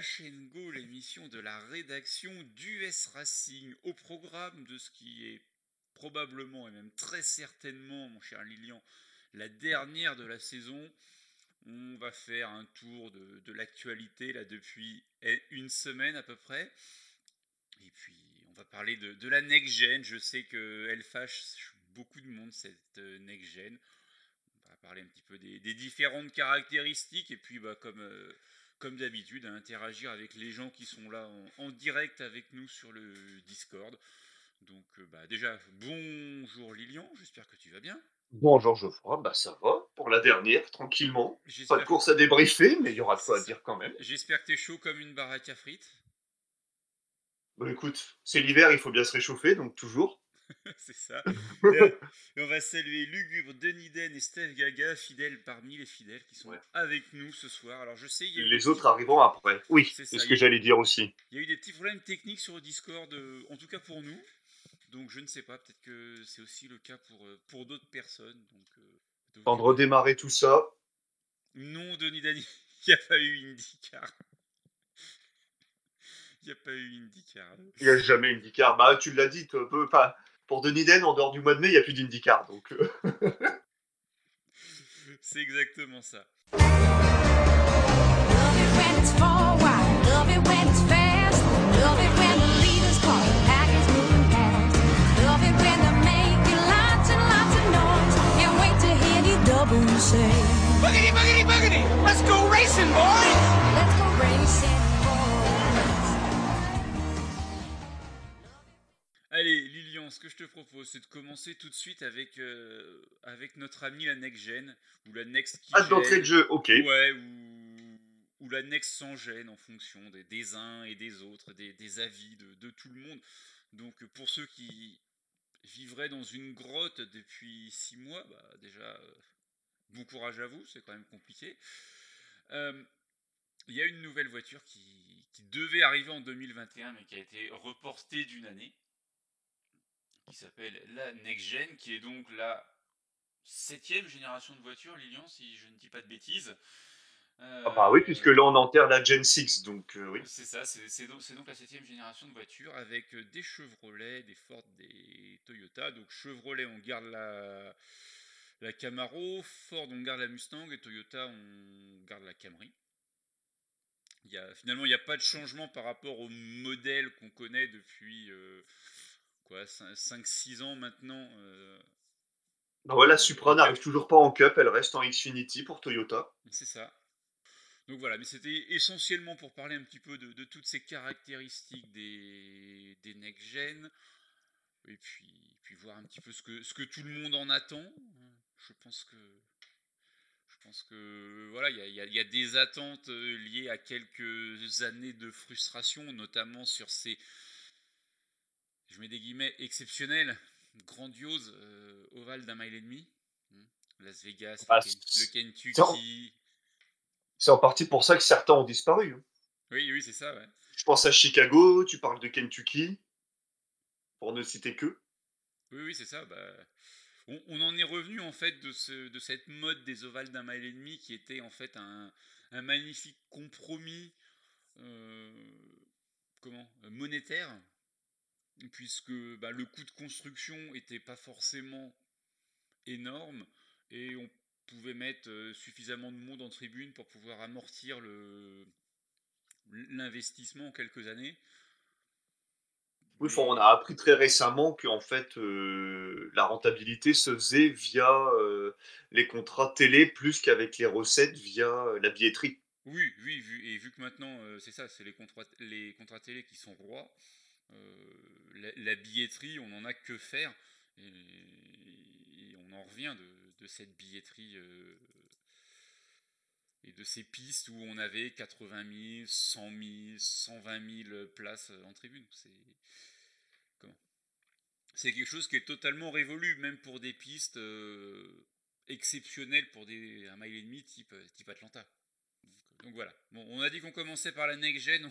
Splash Go, l'émission de la rédaction d'US Racing, au programme de ce qui est probablement et même très certainement, mon cher Lilian, la dernière de la saison. On va faire un tour de, l'actualité là depuis une semaine à peu près. Et puis on va parler de, la next gen. Je sais qu'elle fâche beaucoup de monde cette euh, next gen parler un petit peu des, différentes caractéristiques et puis bah, comme, euh, comme d'habitude à interagir avec les gens qui sont là en, direct avec nous sur le Discord. Donc euh, bah, déjà bonjour Lilian, j'espère que tu vas bien. Bonjour Geoffroy, bah ça va pour la dernière, tranquillement. Pas de course à débriefer, mais il y aura de quoi à dire quand même. J'espère que tu es chaud comme une baraque à frites. Bah écoute, c'est l'hiver, il faut bien se réchauffer, donc toujours. c'est ça. et, on va saluer Lugubre, Denis Den et Steph Gaga, fidèles parmi les fidèles qui sont avec nous ce soir. Alors je sais, les autres arriveront après. Oui, c'est ce que j'allais dire aussi. Il y a eu des petits problèmes techniques sur le Discord, euh, en tout cas pour nous. Donc je ne sais pas, peut-être que c'est aussi le cas pour, euh, pour d'autres personnes. Donc, euh, Temps de redémarrer tout ça. Non, Denis Dani, il n'y a pas eu IndyCar. Il n'y a pas eu IndyCar. Il n'y a jamais IndyCar. Bah, tu l'as dit, tu peux pas pour Denis Den, en dehors du mois de mai, il n'y a plus d'IndyCar. Donc, euh. c'est exactement ça. let's go racing, boys! Let's go racing. Allez, ce que je te propose, c'est de commencer tout de suite avec, euh, avec notre ami la Next Gen, ou la Next qui. Ah, d'entrée de jeu, ok. Ouais, ou, la Next sans gêne en fonction des, des uns et des autres, des, avis de, tout le monde. Donc, pour ceux qui vivraient dans une grotte depuis six mois, bah, déjà, euh, bon courage à vous, c'est quand même compliqué. Euh, il y a une nouvelle voiture qui, qui devait arriver en 2021, mais qui a été reportée d'une année qui s'appelle la Next Gen, qui est donc la septième génération de voitures, Lilian, si je ne dis pas de bêtises. Euh, ah bah oui, puisque là on enterre la Gen 6, donc euh, oui. C'est ça, c'est donc, donc, la septième génération de voitures avec euh, des Chevrolet, des Ford, des Toyota. Donc Chevrolet, on garde la, la Camaro, Ford, on garde la Mustang et Toyota, on garde la Camry. Il y a, finalement, il n'y a pas de changement par rapport au modèle qu'on connaît depuis 5-6 ans maintenant. Euh, bah voilà, Supra n'arrive toujours pas en Cup, elle reste en Xfinity pour Toyota. C'est ça. Donc voilà, mais c'était essentiellement pour parler un petit peu de, toutes ces caractéristiques des, des next-gen, et puis, puis voir un petit peu ce que, ce que tout le monde en attend. Je pense que je pense que voilà, il y, y a, des attentes euh, liées à quelques années de frustration, notamment sur ces je mets des guillemets, exceptionnel, grandiose, euh, ovale d'un mile et demi. Hmm. Las Vegas, ah, le, Kentucky. C'est en partie pour ça que certains ont disparu. Hein. Oui, oui, c'est ça. Ouais. Je pense à Chicago, tu parles de Kentucky, pour ne citer que. Oui, oui, c'est ça. Bah, on, en est revenu en fait de, ce, de cette mode des ovales d'un mile et demi qui était en fait un, un magnifique compromis euh, comment monétaire puisque bah, le coût de construction n'était pas forcément énorme et on pouvait mettre euh, suffisamment de monde en tribune pour pouvoir amortir l'investissement en quelques années. Oui, on a appris très récemment que fait euh, la rentabilité se faisait via euh, les contrats télé plus qu'avec les recettes via la billetterie. Oui, oui, et vu que maintenant c'est ça, c'est les contrats, les contrats télé qui sont rois. Euh, la, billetterie, on n'en a que faire. Et, on en revient de, cette billetterie euh, et de ces pistes où on avait 80 000, 100 000, 120 000 places en tribune. C'est quelque chose qui est totalement révolu, même pour des pistes euh, exceptionnelles pour des, un mile et demi type, type Atlanta. Donc, voilà. Bon, on a dit qu'on commençait par la next gen,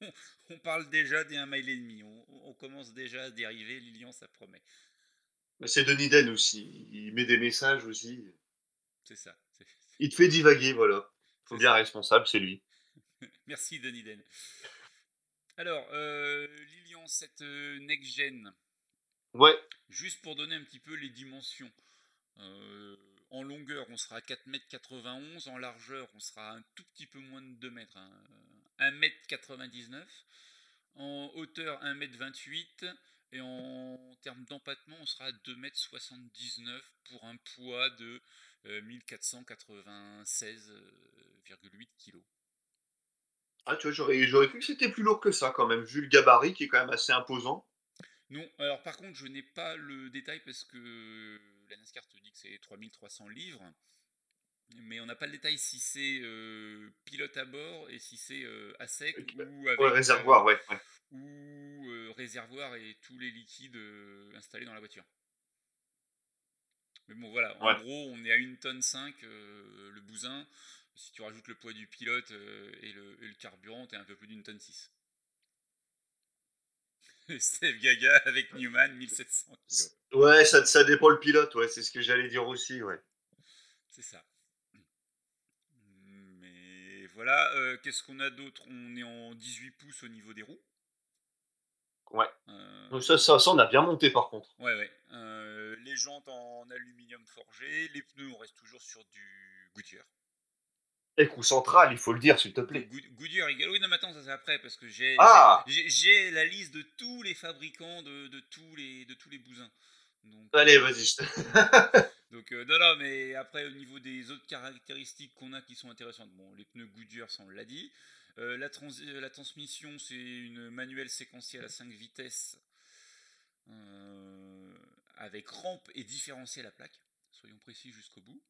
on parle déjà des 1 mile et demi. On, commence déjà à dériver. Lilian, ça promet. Bah, c'est Denis Den aussi. Il met des messages aussi. C'est ça. Il te fait divaguer, voilà. Faut bien responsable, c'est lui. Merci Denis Den. Alors, euh, Lilian, cette euh, next-gen. Ouais. Juste pour donner un petit peu les dimensions. Euh, en longueur, on sera à 4m91. En largeur, on sera un tout petit peu moins de 2 mètres. 1m99. Hein. En hauteur, 1m28. Et en termes d'empattement, on sera à 2m79 pour un poids de 1496,8 kg. Ah, tu vois, j'aurais, j'aurais cru que c'était plus lourd que ça quand même, vu le gabarit qui est quand même assez imposant. Non, alors par contre, je n'ai pas le détail parce que la NASCAR te dit que c'est 3300 livres. Mais on n'a pas le détail si c'est euh, pilote à bord et si c'est euh, à sec ou avec, réservoir, ouais, ou euh, réservoir et tous les liquides installés dans la voiture. Mais bon, voilà, en gros, on est à une tonne 5 le bousin. Si tu rajoutes le poids du pilote euh, et, le, carburant, tu es un peu plus d'une tonne 6. Steve Gaga avec Newman, 1700 kg. Ouais, ça, ça dépend le pilote, ouais, c'est ce que j'allais dire aussi, ouais. C'est ça. Voilà, euh, qu'est-ce qu'on a d'autre? On est en 18 pouces au niveau des roues. Ouais. Euh, ça, ça, ça, on a bien monté par contre. Ouais, ouais. les jantes en aluminium forgé, les pneus, on reste toujours sur du Goodyear. Et coup central, il faut le dire, s'il te plaît. Goodyear, oui, non, mais attends, ça c'est après, parce que j'ai ah j'ai la liste de tous les fabricants de, de, tous, les, de tous les bousins. Donc, Allez, vas-y. donc, euh, non, non, mais après, au niveau des autres caractéristiques qu'on a qui sont intéressantes, bon, les pneus Goodyear, ça on l'a dit. Euh, la, la, transmission, c'est une manuelle séquentielle à 5 vitesses euh, avec rampe et différentiel à plaque. Soyons précis jusqu'au bout.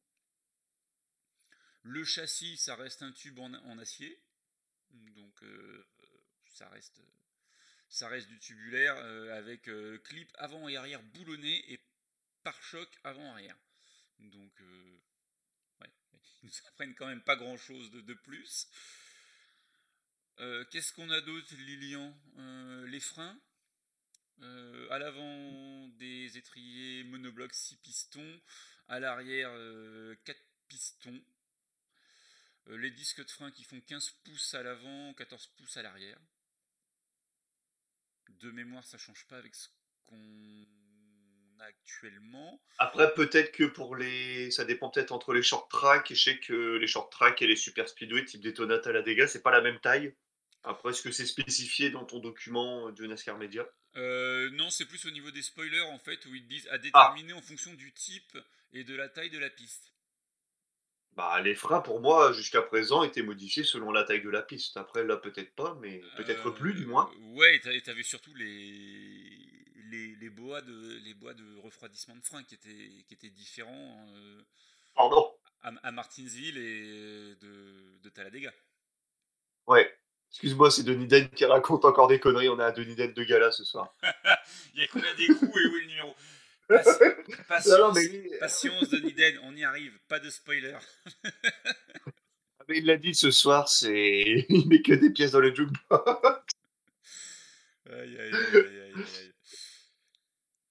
Le châssis, ça reste un tube en, acier. Donc euh, ça reste du tubulaire euh, avec euh, clip avant et arrière boulonné et pare-choc avant-arrière. Donc ouais, ils nous apprennent quand même pas grand chose de, plus. Qu'est-ce qu'on a d'autre, Lilian? Les freins. à l'avant des étriers monoblocs 6 pistons, à l'arrière 4 pistons euh, les disques de frein qui font 15 pouces à l'avant, 14 pouces à l'arrière. De mémoire, ça change pas avec ce qu'on a actuellement. Après, peut-être que pour les. Ça dépend peut-être entre les short track. Je sais que les short track et les super speedway type Daytona Talladega, c'est pas la même taille. Après, est-ce que c'est spécifié dans ton document de NASCAR Media euh, Non, c'est plus au niveau des spoilers en fait, où ils disent à déterminer en fonction du type et de la taille de la piste. Bah, les freins, pour moi, jusqu'à présent, étaient modifiés selon la taille de la piste. Après, là, peut-être pas, mais peut-être plus, du moins. Euh, ouais, et t'avais surtout les, les, les, bois de, les bois de refroidissement de frein qui étaient, qui étaient différents. Euh, Pardon? à, Martinsville et de, de Talladega. Ouais. Excuse-moi, c'est Denis Den qui raconte encore des conneries. On est à Denis Den de gala ce soir. Il y a combien des coups et où est le numéro? Patience, patience de Niden, on y arrive, pas de spoiler. Ah, mais il l'a dit ce soir, c'est il met que des pièces dans le jukebox. aïe, aïe, aïe, aïe,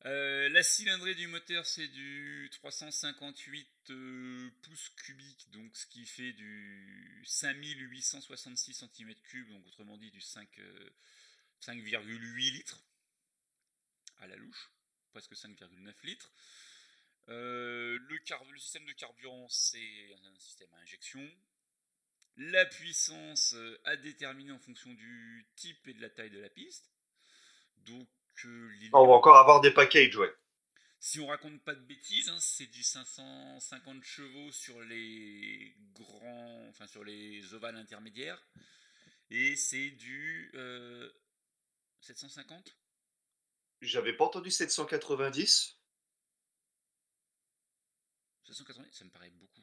euh, la cylindrée du moteur, c'est du 358 euh, pouces cubiques, donc ce qui fait du 5866 cm3, donc autrement dit du 5,8 euh, litres à la louche presque 5,9 litres. Le, système de carburant, c'est un système à injection. La puissance à déterminer en fonction du type et de la taille de la piste. Euh, on va encore avoir des packages, ouais. Si on raconte pas de bêtises, hein, c'est du 550 chevaux sur les grands, enfin sur les ovales intermédiaires, et c'est du 750 j'avais pas entendu 790. 790, ça me paraît beaucoup.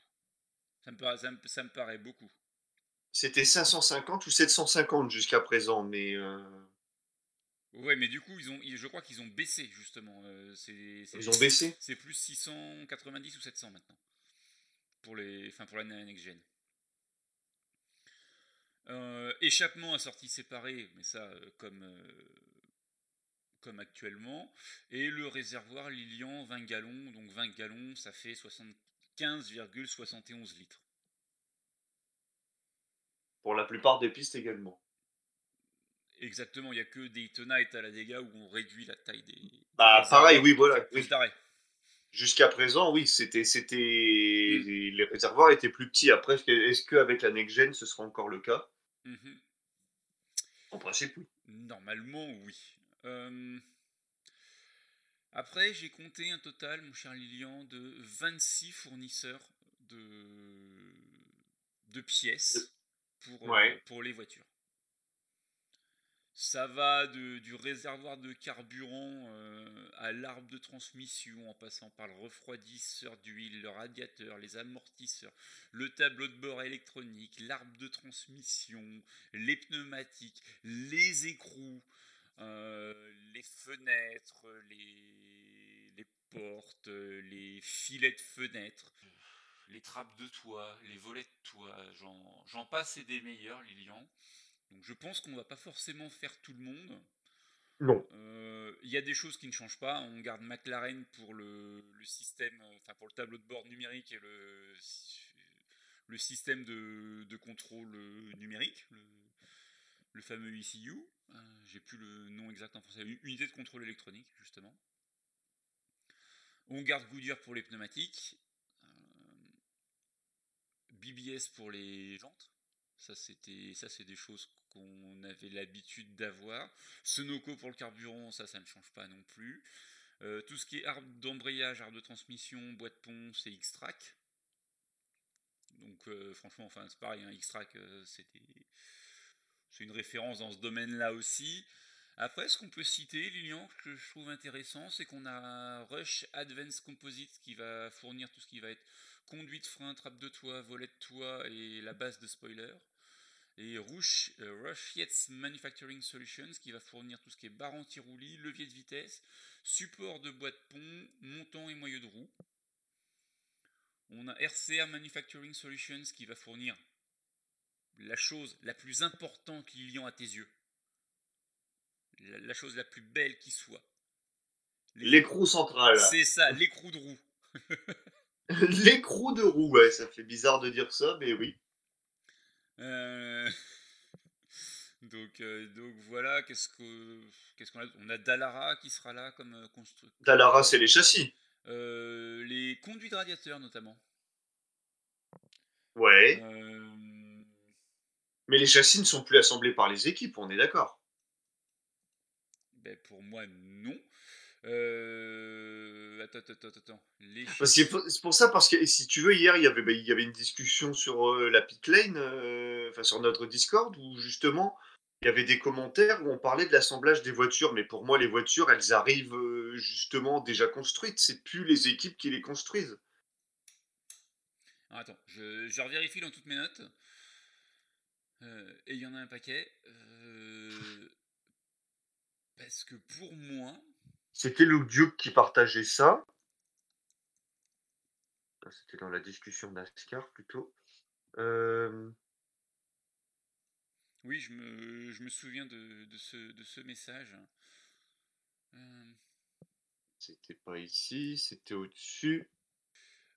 Ça me paraît, ça me, paraît beaucoup. C'était 550 ou 750 jusqu'à présent, mais. Euh... Ouais, mais du coup, ils ont, je crois qu'ils ont baissé justement. Euh, ils ont baissé C'est plus 690 ou 700 maintenant. Pour, les, enfin, pour la next gen. Euh, échappement à sortie séparée, mais ça, euh, comme comme actuellement. Et le réservoir Lilian, 20 gallons. Donc 20 gallons, ça fait 75,71 litres. Pour la plupart des pistes également. Exactement, il n'y a que Daytona et Talladega où on réduit la taille des. Bah, pareil, oui, voilà. Jusqu'à présent, oui, c'était, c'était, Mm. les réservoirs étaient plus petits. Après, est-ce qu'avec la next gen, ce sera encore le cas? Mhm. En principe, oui. Normalement, oui. Euh, Après, j'ai compté un total, mon cher Lilian, de 26 fournisseurs de, de pièces pour, euh, pour les voitures. Ça va du réservoir de carburant euh, à l'arbre de transmission, en passant par le refroidisseur d'huile, le radiateur, les amortisseurs, le tableau de bord électronique, l'arbre de transmission, les pneumatiques, les écrous, euh, les fenêtres, les, les portes, les filets de fenêtres, les trappes de toit, les volets de toit, j'en passe et des meilleurs, Lilian. Donc je pense qu'on va pas forcément faire tout le monde. Non. Euh, Il y a des choses qui ne changent pas. On garde McLaren pour le, le système, euh, enfin pour le tableau de bord numérique et le, le système de, de contrôle euh, numérique, le, le fameux ECU. Euh, J'ai plus le nom exact en français. Unité de contrôle électronique, justement. On garde Goodyear pour les pneumatiques. Euh, BBS pour les jantes. Ça, c'était, ça, c'est des choses qu'on avait l'habitude d'avoir. Sunoco pour le carburant, ça, ça ne change pas non plus. Euh, tout ce qui est arbre d'embrayage, arbre de transmission, boîte pont, c'est X-Track. Donc, euh, franchement, enfin, c'est pareil, hein, X-Track, euh, c'était, c'est une référence dans ce domaine-là aussi. Après, ce qu'on peut citer, Lilian, que je trouve intéressant, c'est qu'on a Rush Advanced Composites qui va fournir tout ce qui va être conduite, frein, trappe de toit, volet de toit et la base de spoiler. Et Rush, euh, Rush Yates Manufacturing Solutions qui va fournir tout ce qui est barre anti-roulis, levier de vitesse, support de boîte pont, montant et moyeu de roue. On a RCR Manufacturing Solutions qui va fournir la chose la plus importante, Lilian, à tes yeux. La, la chose la plus belle qui soit. L'écrou central. C'est ça, l'écrou de roue. L'écrou de roue, ouais, ça fait bizarre de dire ça, mais oui. Euh, Donc, euh, donc voilà, qu'est-ce que qu'est-ce qu'on a On a Dallara qui sera là comme euh, constructeur. Dallara, c'est les châssis. Les conduits de radiateurs notamment. Ouais. Mais les châssis ne sont plus assemblés par les équipes, on est d'accord. ben, pour moi, non. Euh, attends, attends, attends. Les c'est pour ça, parce que si tu veux, hier, il y avait, bah, il y avait une discussion sur euh, la pit lane, euh, enfin sur notre Discord, où justement, il y avait des commentaires où on parlait de l'assemblage des voitures. Mais pour moi, les voitures, elles arrivent euh, justement déjà construites. C'est plus les équipes qui les construisent. Alors, attends, je, je revérifie dans toutes mes notes. Et il y en a un paquet. Parce que pour moi, C'était Luke Duke qui partageait ça. C'était dans la discussion NASCAR plutôt. Euh, oui, je me, je me souviens de, de ce, de ce message. Euh, C'était pas ici, c'était au-dessus.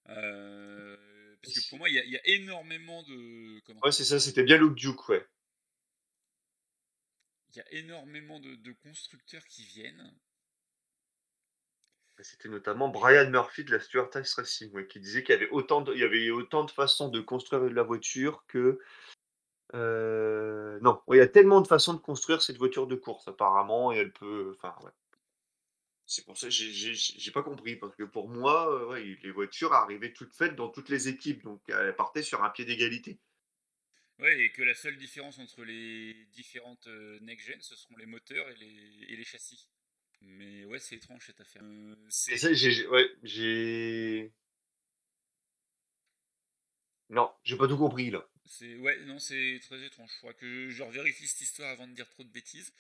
euh, parce que pour moi, il y, a- il y a énormément de. Comment Ouais, c'est ça, c'était bien Luke Duke, ouais. Il y a énormément de, de constructeurs qui viennent. C'était notamment Brian Murphy de la Stuart Ice Racing, qui disait qu'il y avait autant de, de façons de construire la voiture que. euh, non, il y a tellement de façons de construire cette voiture de course, apparemment, et elle peut. Enfin, ouais. C'est pour ça que j'ai- pas compris, parce que pour moi, euh, les voitures arrivaient toutes faites dans toutes les équipes, donc elles partaient sur un pied d'égalité. Ouais, et que la seule différence entre les différentes euh, next-gen, ce seront les moteurs et les, et les châssis. Mais ouais, c'est étrange cette affaire. Euh, c'est- ça, j'ai. Ouais, j'ai. Non, j'ai pas tout compris là. C'est ouais, non, c'est très étrange. Je crois que je revérifie cette histoire avant de dire trop de bêtises.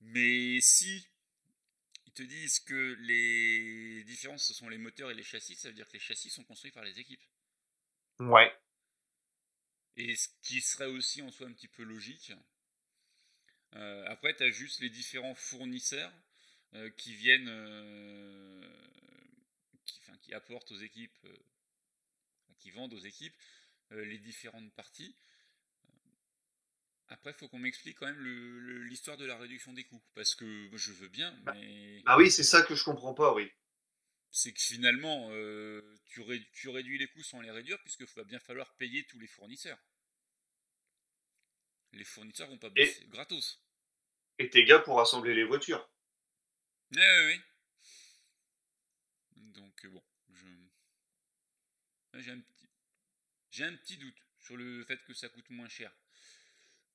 Mais si ils te disent que les différences ce sont les moteurs et les châssis, ça veut dire que les châssis sont construits par les équipes. Ouais. Et ce qui serait aussi en soi un petit peu logique. Euh, après, tu as juste les différents fournisseurs qui viennent, euh, qui, enfin, qui apportent aux équipes, euh, qui vendent aux équipes euh, les différentes parties. Après, il faut qu'on m'explique quand même l'histoire de la réduction des coûts. Parce que je veux bien, bah, mais. Ah oui, c'est ça que je comprends pas, oui. C'est que finalement, euh, tu, tu, réduis les coûts sans les réduire, puisqu'il va bien falloir payer tous les fournisseurs. Les fournisseurs vont pas bosser gratos. Et tes gars pour assembler les voitures. Oui, oui, oui. Donc, euh, bon, j'ai un petit, j'ai un petit doute sur le fait que ça coûte moins cher.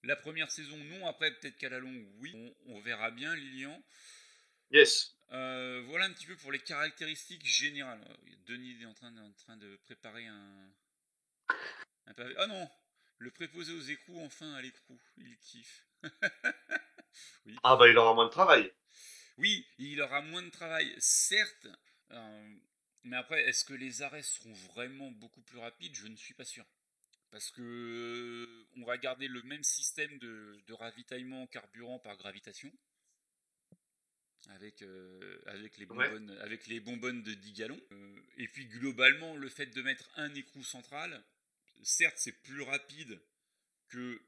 La première saison, non. Après, peut-être qu'à la longue, oui. On, verra bien, Lilian. Yes. Euh, voilà un petit peu pour les caractéristiques générales. Denis est en train de, en train de préparer un, un pavé. Ah non Le préposé aux écrous, enfin, à l'écrou. Il kiffe. Ah bah il aura moins de travail. Oui, il aura moins de travail, certes. Euh, mais après, est-ce que les arrêts seront vraiment beaucoup plus rapides? Je ne suis pas sûr. Parce que euh, on va garder le même système de, ravitaillement carburant par gravitation. Avec, euh, avec, les bonbonnes, avec les bonbonnes de 10 gallons. Et puis globalement, le fait de mettre un écrou central, certes c'est plus rapide que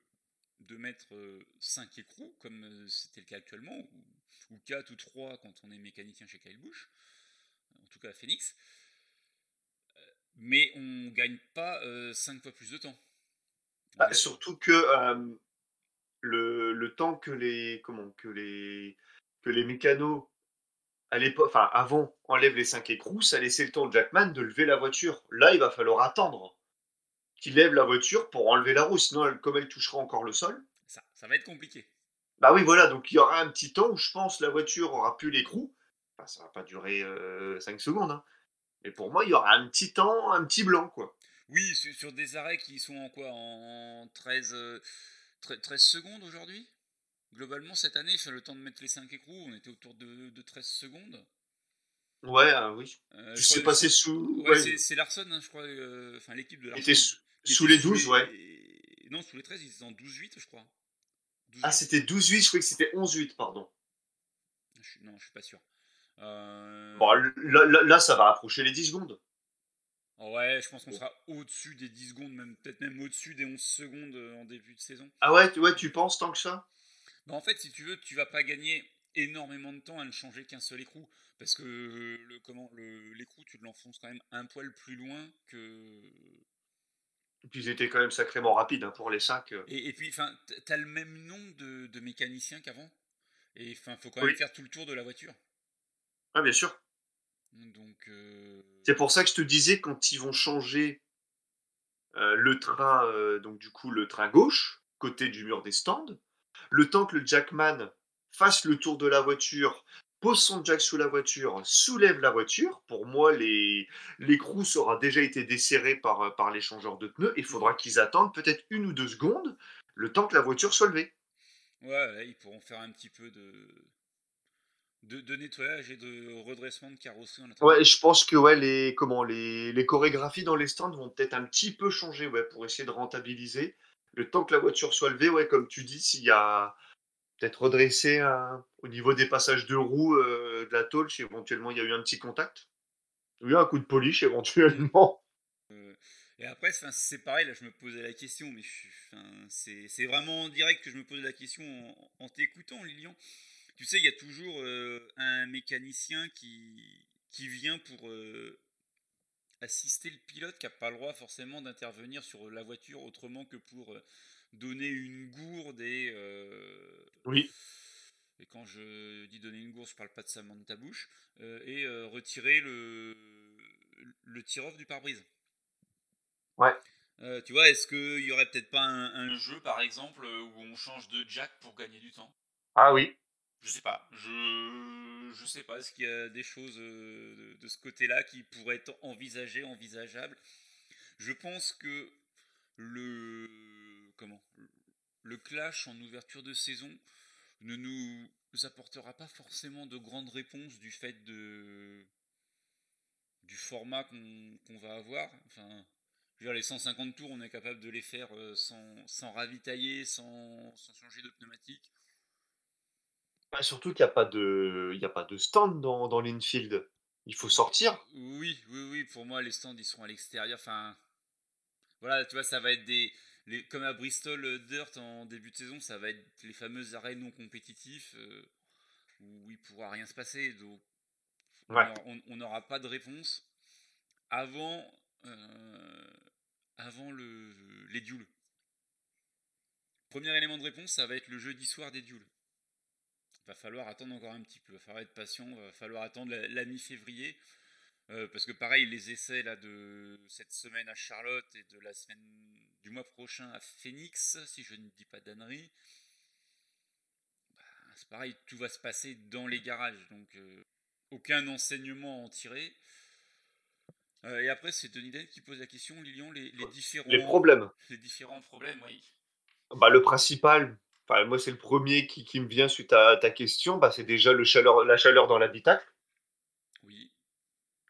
de mettre 5 écrous, comme c'était le cas actuellement, ou, ou 4 ou 3 quand on est mécanicien chez Kyle Busch, en tout cas à Phoenix mais on gagne pas 5 euh, fois plus de temps. Bah, surtout que euh, le, le, temps que les comment que les que les mécanos à l'époque, enfin avant, enlèvent les 5 écrous, ça laissait le temps de Jackman de lever la voiture. Là, il va falloir attendre qu'il lève la voiture pour enlever la roue, sinon, comme elle touchera encore le sol. Ça, ça va être compliqué. Bah oui, voilà, donc il y aura un petit temps où je pense la voiture aura plus l'écrou. Enfin, ça va pas durer 5 euh, secondes, hein. Et pour moi, il y aura un petit temps, un petit blanc, quoi. Oui, sur, des arrêts qui sont en quoi En 13, 13 euh, secondes aujourd'hui? Globalement, cette année, fait le temps de mettre les 5 écrous, on était autour de, 13 secondes. Ouais, ah oui. Euh, je sais passé sous. Ouais, c'est Larson, hein, je crois. Euh, enfin, l'équipe de Larson. Était sous, les 12, ouais. Non, sous les 13, ils étaient en 12-8, je crois. Ah, c'était 12-8, je croyais que c'était 11-8, pardon. non, je suis pas sûr. Euh, bon, là, ça va approcher les 10 secondes. Ouais, je pense qu'on sera au-dessus des 10 secondes, même peut-être même au-dessus des 11 secondes euh, en début de saison. Ah ouais, ouais tu penses tant que ça? Bah En fait, si tu veux, tu vas pas gagner énormément de temps à ne changer qu'un seul écrou. Parce que le, comment, l'écrou, tu l'enfonces quand même un poil plus loin que. Et puis ils étaient quand même sacrément rapides hein, pour les 5. Euh. Et, et puis, tu as le même nombre de, de mécaniciens qu'avant? Et il faut quand même faire tout le tour de la voiture. Ah, bien sûr. Donc. Euh, c'est pour ça que je te disais, quand ils vont changer euh, le train, euh, donc du coup, le train gauche, côté du mur des stands, le temps que le Jackman fasse le tour de la voiture, pose son jack sous la voiture, soulève la voiture. Pour moi, les l'écrou aura déjà été desserré par, par l'échangeur de pneus. Il faudra qu'ils attendent peut-être une ou deux secondes, le temps que la voiture soit levée. Ouais, ils pourront faire un petit peu de, de, nettoyage et de redressement de carrosserie. ouais, je pense que ouais, les, comment, les, les chorégraphies dans les stands vont peut-être un petit peu changer ouais, pour essayer de rentabiliser. Le temps que la voiture soit levée, ouais, comme tu dis, s'il y a peut-être redressé au niveau des passages de roues euh, de la tôle, si éventuellement il y a eu un petit contact? Oui, un coup de polish éventuellement? Euh, et après, c'est pareil, là je me posais la question, mais c'est vraiment en direct que je me posais la question en, en t'écoutant, Lilian. Tu sais, il y a toujours euh, un mécanicien qui, qui vient pour assister le pilote qui n'a pas le droit forcément d'intervenir sur la voiture autrement que pour donner une gourde et. oui. Et quand je dis donner une gourde, je parle pas de sa main de ta bouche. et retirer le, le tir-off du pare-brise. Ouais. tu vois, est-ce qu'il y aurait peut-être pas un, jeu, par exemple, où on change de jack pour gagner du temps? Ah oui. Je sais pas. Je je sais pas. Est-ce qu'il y a des choses euh, de, ce côté-là qui pourraient être envisagées, envisageables? Je pense que le comment le clash en ouverture de saison ne nous apportera pas forcément de grandes réponses du fait de du format qu'on va avoir. Enfin, je veux dire, les 150 tours, on est capable de les faire euh, sans, sans ravitailler, sans, sans changer de pneumatique. Bah, surtout qu'il n'y a pas de il y a pas de stand dans dans l'infield. Il faut sortir. Oui, oui, oui, pour moi, les stands, ils sont à l'extérieur. Enfin, voilà, tu vois, ça va être des, les, comme à Bristol Dirt en début de saison, ça va être les fameux arrêts non compétitifs où il pourra rien se passer. Donc, on n'aura pas de réponse avant, avant le, les duels. Premier élément de réponse, ça va être le jeudi soir des duels. Va falloir attendre encore un petit peu, va falloir être patient, va falloir attendre la, mi-février. Euh, parce que pareil, les essais là, de cette semaine à Charlotte et de la semaine du mois prochain à Phoenix, si je ne dis pas d'annerie, bah, c'est pareil, tout va se passer dans les garages. Donc euh, aucun enseignement à en tirer. Euh, et après, c'est Denis Den qui pose la question, Lilian, les, différents, les problèmes. Les différents problèmes, oui. Bah, le principal, enfin, moi c'est le premier qui, qui, me vient suite à ta question, bah, c'est déjà le chaleur, la chaleur dans l'habitacle. Oui.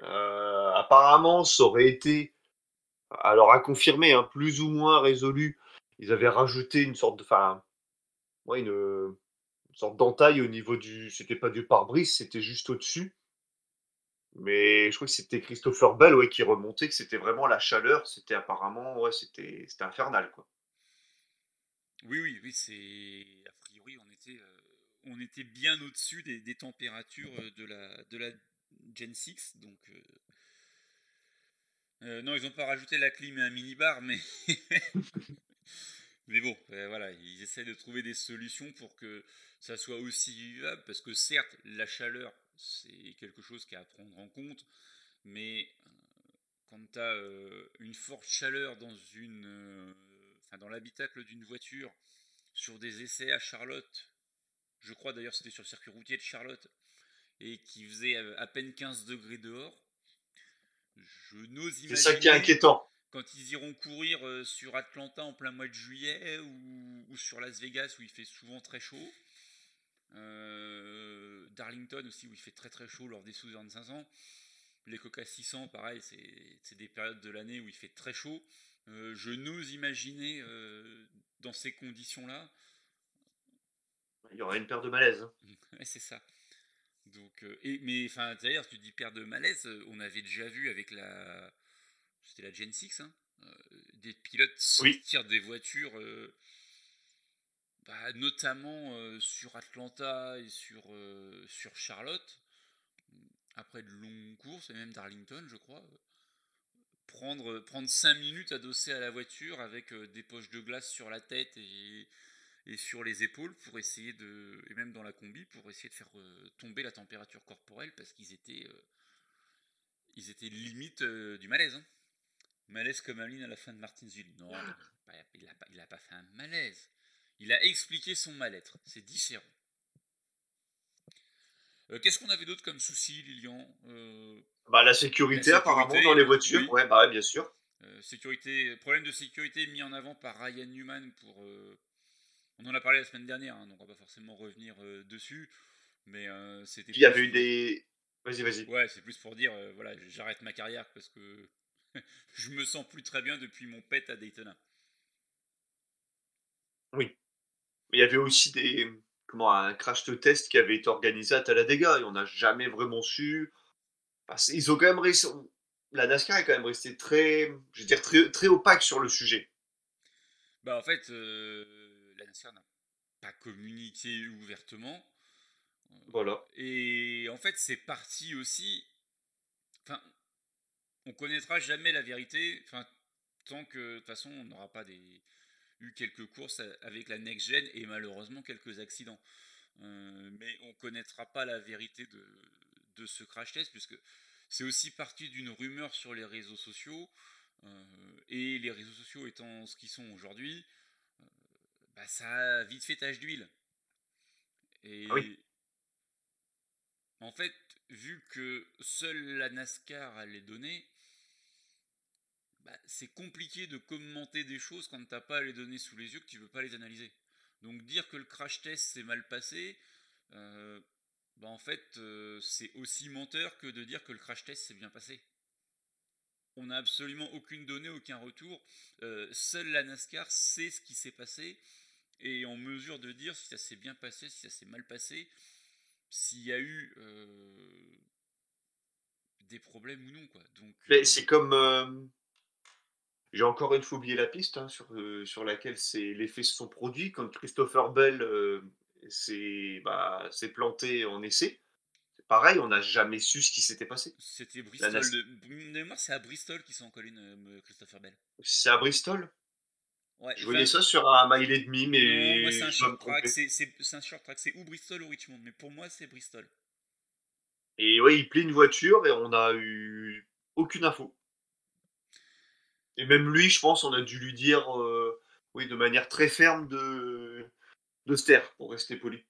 Euh, apparemment, ça aurait été, alors à confirmer, hein, plus ou moins résolu. Ils avaient rajouté une sorte de, enfin, une, sorte d'entaille au niveau du, c'était pas du pare-brise, c'était juste au-dessus. Mais je crois que c'était Christopher Bell ouais, qui remontait, que c'était vraiment la chaleur, c'était apparemment, ouais, c'était infernal, quoi. Oui, oui, oui, c'est. A priori, on était, euh, bien au-dessus des, températures euh, de la, de Gen 6. Donc. Euh, non, ils n'ont pas rajouté la clim et un minibar, mais. mais bon, voilà, ils essaient de trouver des solutions pour que ça soit aussi vivable. Parce que certes, la chaleur, c'est quelque chose qui est à prendre en compte. Mais quand tu as une forte chaleur dans une dans l'habitacle d'une voiture sur des essais à Charlotte. Je crois d'ailleurs c'était sur le circuit routier de Charlotte et qui faisait à peine 15 degrés dehors. Je n'ose imaginer. C'est ça qui est inquiétant. Quand ils iront courir euh, sur Atlanta en plein mois de juillet ou, sur Las Vegas où il fait souvent très chaud. Euh, Darlington aussi où il fait très très chaud lors des Southern 500. Les Coca 600, pareil, c'est des périodes de l'année où il fait très chaud. Euh, je n'ose imaginer euh, dans ces conditions-là. Il y aurait une paire de malaise. c'est ça. Donc, euh, et, mais enfin, d'ailleurs, tu dis paire de malaise, on avait déjà vu avec la, c'était la Gen 6, hein, des pilotes sortir des voitures, bah, notamment sur Atlanta et sur, sur Charlotte, après de longues courses, et même Darlington, je crois prendre, prendre 5 minutes adossé à la voiture avec euh, des poches de glace sur la tête et, et, sur les épaules pour essayer de, et même dans la combi, pour essayer de faire euh, tomber la température corporelle parce qu'ils étaient, euh, ils étaient limite du malaise. Hein. Malaise comme Aline à la fin de Martinsville. Non, il n'a pas, il a pas fait un malaise. Il a expliqué son mal-être. C'est différent. Qu'est-ce qu'on avait d'autre comme souci, Lilian bah, la sécurité, apparemment, dans les voitures. Ouais, bah, bien sûr. Euh, sécurité, problème de sécurité mis en avant par Ryan Newman pour. Euh, on en a parlé la semaine dernière, hein, donc on va pas forcément revenir euh, dessus. Mais c'était. Il y avait eu des. Vas-y, vas-y. Ouais, c'est plus pour dire, voilà, j'arrête ma carrière parce que je me sens plus très bien depuis mon pet à Daytona. Oui. Mais il y avait aussi des. Comment, un crash de test qui avait été organisé à Talladega et on n'a jamais vraiment su ils ont quand même. La NASCAR est quand même restée très, je veux dire, très, très opaque sur le sujet. Bah en fait, euh, n'a pas communiqué ouvertement. Voilà. Et en fait, c'est parti aussi. Enfin, on connaîtra jamais la vérité. Enfin, tant que de toute façon, on n'aura pas des, eu quelques courses avec la next gen et malheureusement quelques accidents. Euh, mais on connaîtra pas la vérité de, de ce crash test, puisque c'est aussi parti d'une rumeur sur les réseaux sociaux, euh, et les réseaux sociaux étant ce qu'ils sont aujourd'hui, euh, bah, ça a vite fait tache d'huile. Et ah en fait, vu que seule la NASCAR a les données, bah, c'est compliqué de commenter des choses quand t'as pas les données sous les yeux, que tu veux pas les analyser. Donc dire que le crash test s'est mal passé, euh, bah, en fait, euh, c'est aussi menteur que de dire que le crash test s'est bien passé. On n'a absolument aucune donnée, aucun retour. Euh, seule la NASCAR sait ce qui s'est passé et en mesure de dire si ça s'est bien passé, si ça s'est mal passé, s'il y a eu euh, des problèmes ou non. Quoi. Donc, c'est comme. J'ai encore une fois oublié la piste, hein, sur, sur laquelle les faits se sont produits quand Christopher Bell, s'est, bah, s'est planté en essai. Pareil, on n'a jamais su ce qui s'était passé. C'était La Bristol. nas De, c'est à Bristol qu'ils sont en colline, euh, Christopher Bell. c'est à Bristol? Ouais, Je voyais ça sur un mile et demi, mais c'est un short track. C'est un short track. C'est ou Bristol ou Richmond. Mais pour moi, c'est Bristol. Et ouais, il plie une voiture et on n'a eu aucune info. Et même lui, je pense, on a dû lui dire, heu, oui, de manière très ferme de de se taire, pour rester poli.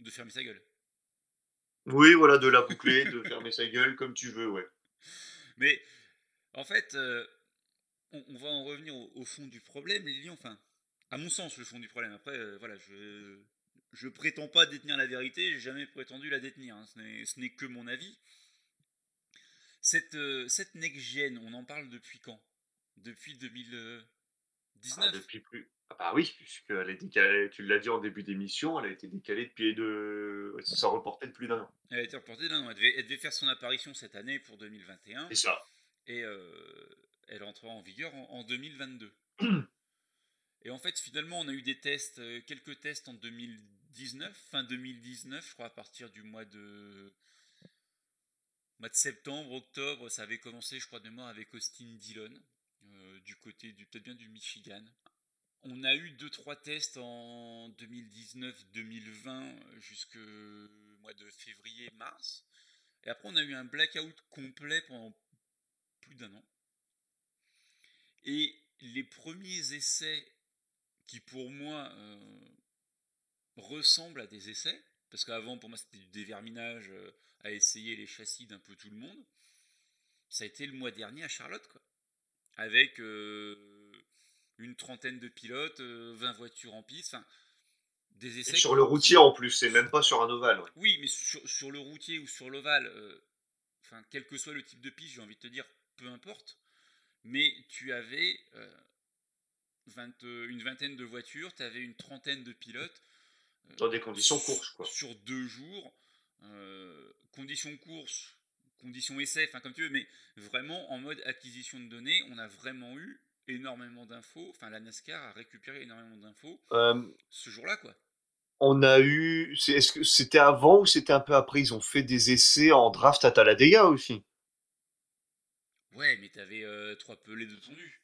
De fermer sa gueule. Oui, voilà, de la boucler, de fermer sa gueule comme tu veux, ouais. Mais en fait, euh, on, on va en revenir au, au fond du problème, Lilian. Enfin, à mon sens, le fond du problème. Après, euh, voilà, je je prétends pas détenir la vérité. J'ai jamais prétendu la détenir. hein. Ce n'est- que mon avis. Cette euh, cette on en parle depuis quand? Depuis 2019. Ah, depuis plus ah bah oui, puisqu'elle est décalée, tu l'as dit en début d'émission, elle a été décalée depuis de ça s'est reporté de plus d'un an. Elle a été reportée d'un an. Elle devait, elle devait faire son apparition cette année pour 2021. C'est ça. Et euh, elle entrera en vigueur en, en 2022. Et en fait, finalement, on a eu des tests, euh, quelques tests en 2019, fin 2019, je crois, à partir du mois de, mois de septembre, octobre, ça avait commencé, je crois, de mémoire avec Austin Dillon, euh, du côté du, peut-être bien du Michigan. On a eu 2-3 tests en 2019-2020 jusqu'au mois de février-mars. Et après, on a eu un blackout complet pendant plus d'un an. Et les premiers essais qui, pour moi, euh, ressemblent à des essais, parce qu'avant, pour moi, c'était du déverminage euh, à essayer les châssis d'un peu tout le monde, ça a été le mois dernier à Charlotte, quoi. Avec euh, une trentaine de pilotes, euh, 20 voitures en piste, enfin, des Et essais. sur le routier en plus, c'est même pas sur un ovale, ouais. Oui, mais sur, sur le routier ou sur l'ovale, enfin, quel que soit le type de piste, j'ai envie de te dire, peu importe. Mais tu avais euh, 20, euh, une vingtaine de voitures, tu avais une trentaine de pilotes. euh, Dans des conditions courses, quoi. Sur deux jours. euh, conditions course, conditions essai, enfin comme tu veux, mais vraiment en mode acquisition de données, on a vraiment eu énormément d'infos. Enfin, la NASCAR a récupéré énormément d'infos ce jour-là, quoi. on a eu est-ce que c'était avant ou c'était un peu après? Ils ont fait des essais en draft à Talladega aussi? Ouais, mais t'avais euh, trois pelés de tendu.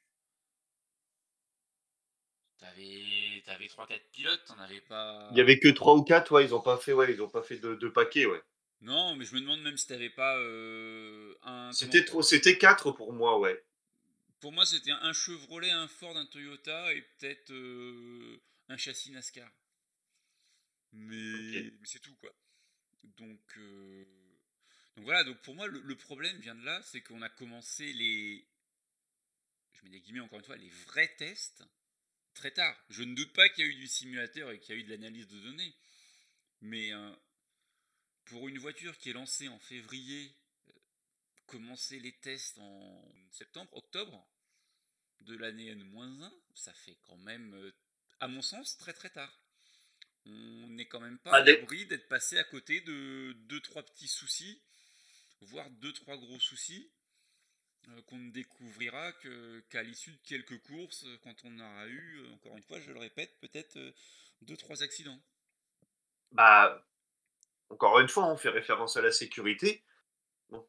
T'avais, t'avais 3-4 pilotes, t'en avais pas. Il y avait que 3 ou 4, ouais, ils ont pas fait ouais, ils ont pas fait de de paquets, ouais. Non, mais je me demande même si t'avais pas euh, un. C'était trop c'était 4 pour moi, ouais. Pour moi, c'était un Chevrolet, un Ford, un Toyota et peut-être euh, un châssis NASCAR. Mais, mais c'est tout, quoi. Donc, euh, donc voilà, donc pour moi, le, le problème vient de là, c'est qu'on a commencé les. Je mets des guillemets encore une fois, les vrais tests très tard. Je ne doute pas qu'il y a eu du simulateur et qu'il y a eu de l'analyse de données. Mais euh, pour une voiture qui est lancée en février, euh, commencer les tests en septembre, octobre de l'année N-1, ça fait quand même, euh, à mon sens, très très tard. On n'est quand même pas Ah, à l'abri d'être passé à côté de deux trois petits soucis, voire deux trois gros soucis euh, qu'on ne découvrira que- qu'à l'issue de quelques courses, euh, quand on aura eu, euh, encore une fois, je le répète, peut-être deux trois accidents. Bah, encore une fois, on fait référence à la sécurité.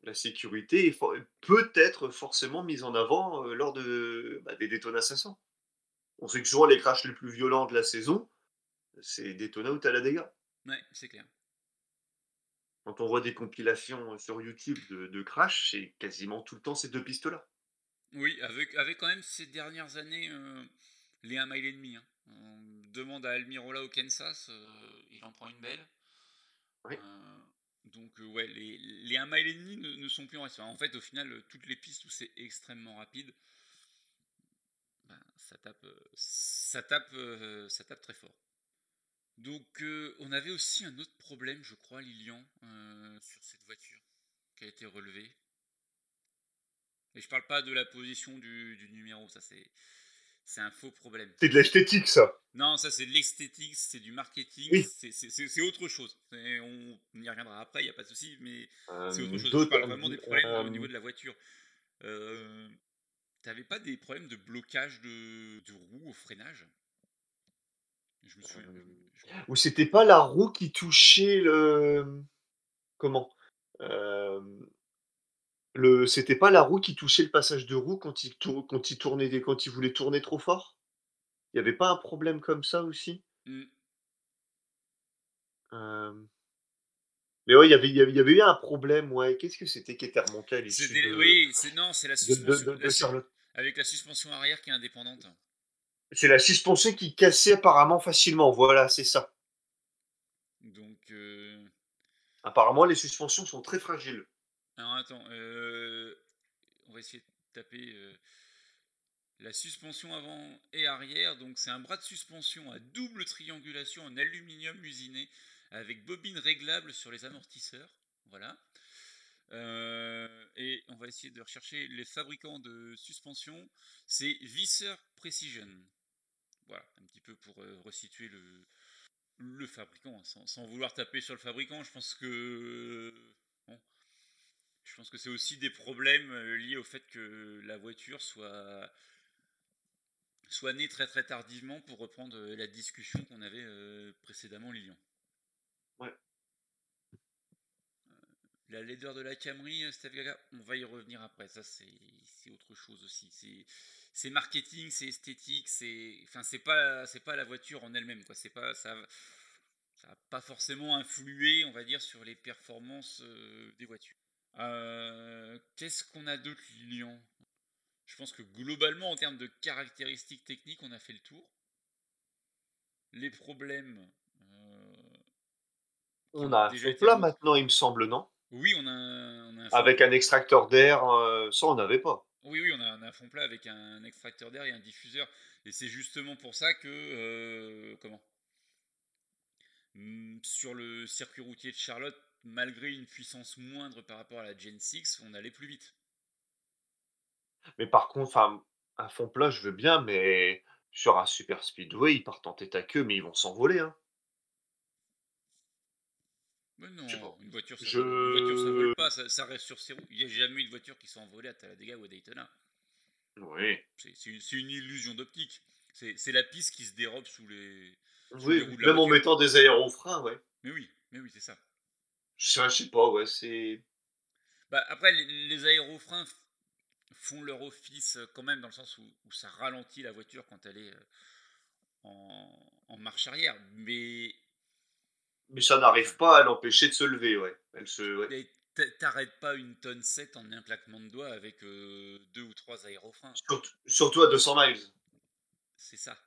La sécurité est for peut être forcément mise en avant, lors de, bah, des Daytona 500. On sait que souvent les crashs les plus violents de la saison, c'est Daytona ou Talladega. Ouais, c'est clair. Quand on voit des compilations, sur YouTube de de crash, c'est quasiment tout le temps ces 2 pistes-là. Oui, avec, avec quand même ces dernières années euh, les 1 mile et demi. hein. On demande à Almirola au Kansas, euh, il en prend une belle. Oui. Euh, donc ouais, les, les 1 mile et demi ne, ne sont plus en reste. En fait, au final, toutes les pistes où c'est extrêmement rapide, ben, ça tape, ça tape, ça tape très fort. Donc euh, on avait aussi un autre problème, je crois, Lilian, euh, sur cette voiture qui a été relevée. Et je parle pas de la position du, du numéro, ça c'est c'est un faux problème. C'est de l'esthétique ça. Non, ça c'est de l'esthétique, c'est du marketing, Oui. c'est- autre chose. On, on y reviendra après, il n'y a pas de souci, mais c'est autre Hem, chose. Je parle vraiment des problèmes au niveau de la voiture. Euh, T'avais pas des problèmes de blocage de, de roues au freinage? Je me souviens. Ou c'était pas la roue qui touchait le. Comment le c'était pas la roue qui touchait le passage de roue quand il quand il tournait des quand il voulait tourner trop fort? Il y avait pas un problème comme ça aussi? Mmh. Mais ouais, il y avait y avait eu un problème, ouais. Qu'est-ce que c'était qui était remonté à l'issue de oui, c'est non, c'est la suspension avec la suspension arrière qui est indépendante. C'est la suspension qui cassait apparemment facilement, voilà, c'est ça. Donc euh Apparemment, les suspensions sont très fragiles. Alors attends, euh, on va essayer de taper euh, la suspension avant et arrière. Donc c'est un bras de suspension à double triangulation en aluminium usiné avec bobine réglable sur les amortisseurs. Voilà. Euh, et on va essayer de rechercher les fabricants de suspension. C'est Visser Precision. Voilà, un petit peu pour resituer le, le fabricant, hein, sans, vouloir taper sur le fabricant. Je pense que je pense que c'est aussi des problèmes euh, liés au fait que la voiture soit soit née très très tardivement pour reprendre euh, la discussion qu'on avait euh, précédemment Lilian. Ouais. La laideur de la Camry, Steph Gaga, on va y revenir après. Ça, c'est autre chose aussi. C'est marketing, c'est esthétique, c'est enfin c'est pas c'est pas la voiture en elle-même quoi. C'est pas ça ça n'a pas forcément influé, on va dire, sur les performances des voitures. Euh, qu'est-ce qu'on a d'autre, Lilian? Je pense que globalement, en termes de caractéristiques techniques, on a fait le tour. Les problèmes. Euh, on a fond plat maintenant, il me semble, non? Oui, on a, un Avec un extracteur d'air, euh, ça on n'avait pas. Oui, oui, on a, un fond plat avec un extracteur d'air et un diffuseur. Et c'est justement pour ça que. comment? Hmm, Sur le circuit routier de Charlotte, malgré une puissance moindre par rapport à la Gen 6, on allait plus vite. Mais par contre, un fond plat, je veux bien, mais sur un super speedway, ils partent en tête à queue, mais ils vont s'envoler. Hein. Mais non, une voiture, ça, je... pas, ça, reste sur ses roues. Il n'y a jamais eu de voiture qui s'est envolée à Talladega ou à Daytona. Oui. C'est une illusion d'optique. C'est la piste qui se dérobe sous les. oui, même en mettant des aérofreins, ouais. Mais oui, mais oui, c'est ça. Je sais pas, ouais, c'est. Bah, après, les, aérofreins font leur office euh, quand même dans le sens où, ça ralentit la voiture quand elle est euh, en, marche arrière. Mais. Mais ça n'arrive pas à l'empêcher de se lever, ouais. Elle se. T'arrêtes pas une tonne 7 en un claquement de doigts avec euh, deux ou trois aérofreins. Surtout, surtout à 200 miles. C'est ça.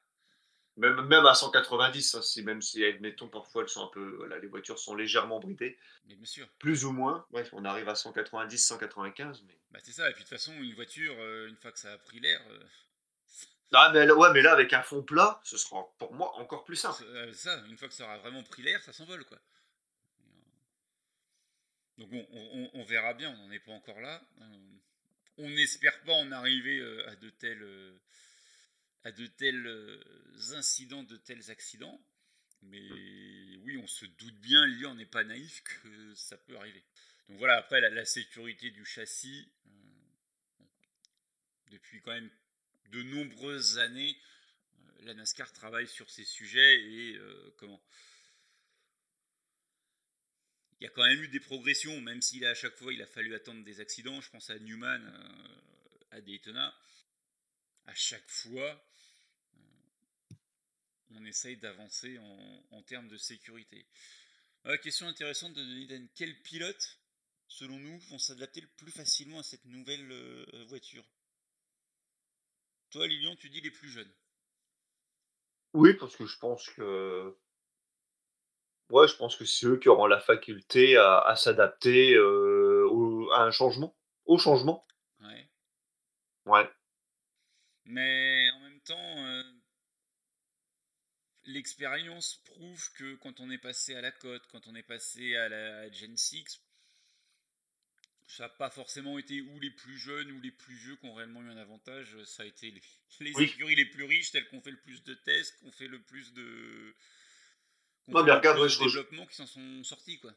Même, même à 190, hein, si, même si, admettons, parfois, elles sont un peu, voilà, les voitures sont légèrement bridées. Mais bien sûr. Plus ou moins. Ouais, on arrive à 190, 195. Mais... Bah, c'est ça. Et puis, de toute façon, une voiture, euh, une fois que ça a pris l'air. Euh, ah, mais, ouais, mais là, avec un fond plat, ce sera pour moi encore plus simple. Euh, ça, une fois que ça aura vraiment pris l'air, ça s'envole, quoi. Donc, bon, on, verra bien, on n'en est pas encore là. on n'espère pas en arriver à de telles à de tels euh, incidents, de tels accidents. Mais oui, on se doute bien, on n'est pas naïf que ça peut arriver. Donc voilà, après la, sécurité du châssis, euh, depuis quand même de nombreuses années, euh, la NASCAR travaille sur ces sujets et comment il y a quand même eu des progressions, même si à chaque fois il a fallu attendre des accidents. Je pense à Newman à Daytona. À chaque fois, on essaye d'avancer en, termes de sécurité. Question intéressante de Denis quel pilote, selon nous, vont s'adapter le plus facilement à cette nouvelle euh, voiture? Toi, Lilian, tu dis les plus jeunes. Oui, parce que je pense que. Ouais, je pense que c'est eux qui auront la faculté à, s'adapter euh, à un changement. Au changement. Ouais. Ouais. Mais en même temps, euh, l'expérience prouve que quand on est passé à la côte, quand on est passé à la Gen 6, ça n'a pas forcément été ou les plus jeunes ou les plus vieux qui ont réellement eu un avantage. Ça a été les, écuries les plus riches, celles qui ont fait le plus de tests, qui ont fait le plus de. Non, mais regarde, je développement qui s'en sont sortis, quoi.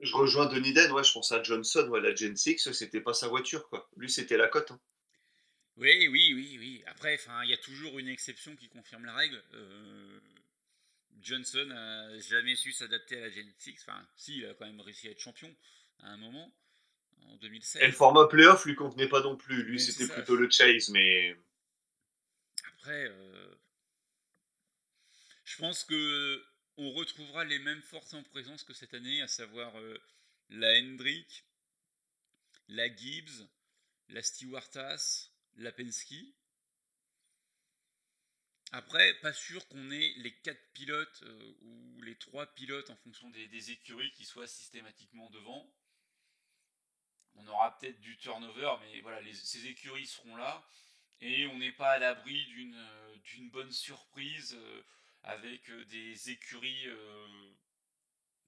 Je rejoins Denis Den, ouais, je pense à Johnson, ouais, la Gen 6, c'était pas sa voiture, quoi. Lui, c'était la côte. Hein. Oui, oui, oui, oui. Après, il y a toujours une exception qui confirme la règle. Euh, Johnson n'a jamais su s'adapter à la Gen 6. Enfin, si, il a quand même réussi à être champion à un moment, en 2016. Et le format playoff lui convenait pas non plus. Lui, c'était plutôt le chase, mais. Après, euh, je pense que on retrouvera les mêmes forces en présence que cette année, à savoir euh, la Hendrick, la Gibbs, la Stewartas, la Penske. Après, pas sûr qu'on ait les quatre pilotes euh, ou les trois pilotes en fonction des, écuries qui soient systématiquement devant. On aura peut-être du turnover, mais voilà, ces écuries seront là. Et on n'est pas à l'abri d'une euh, bonne surprise avec des écuries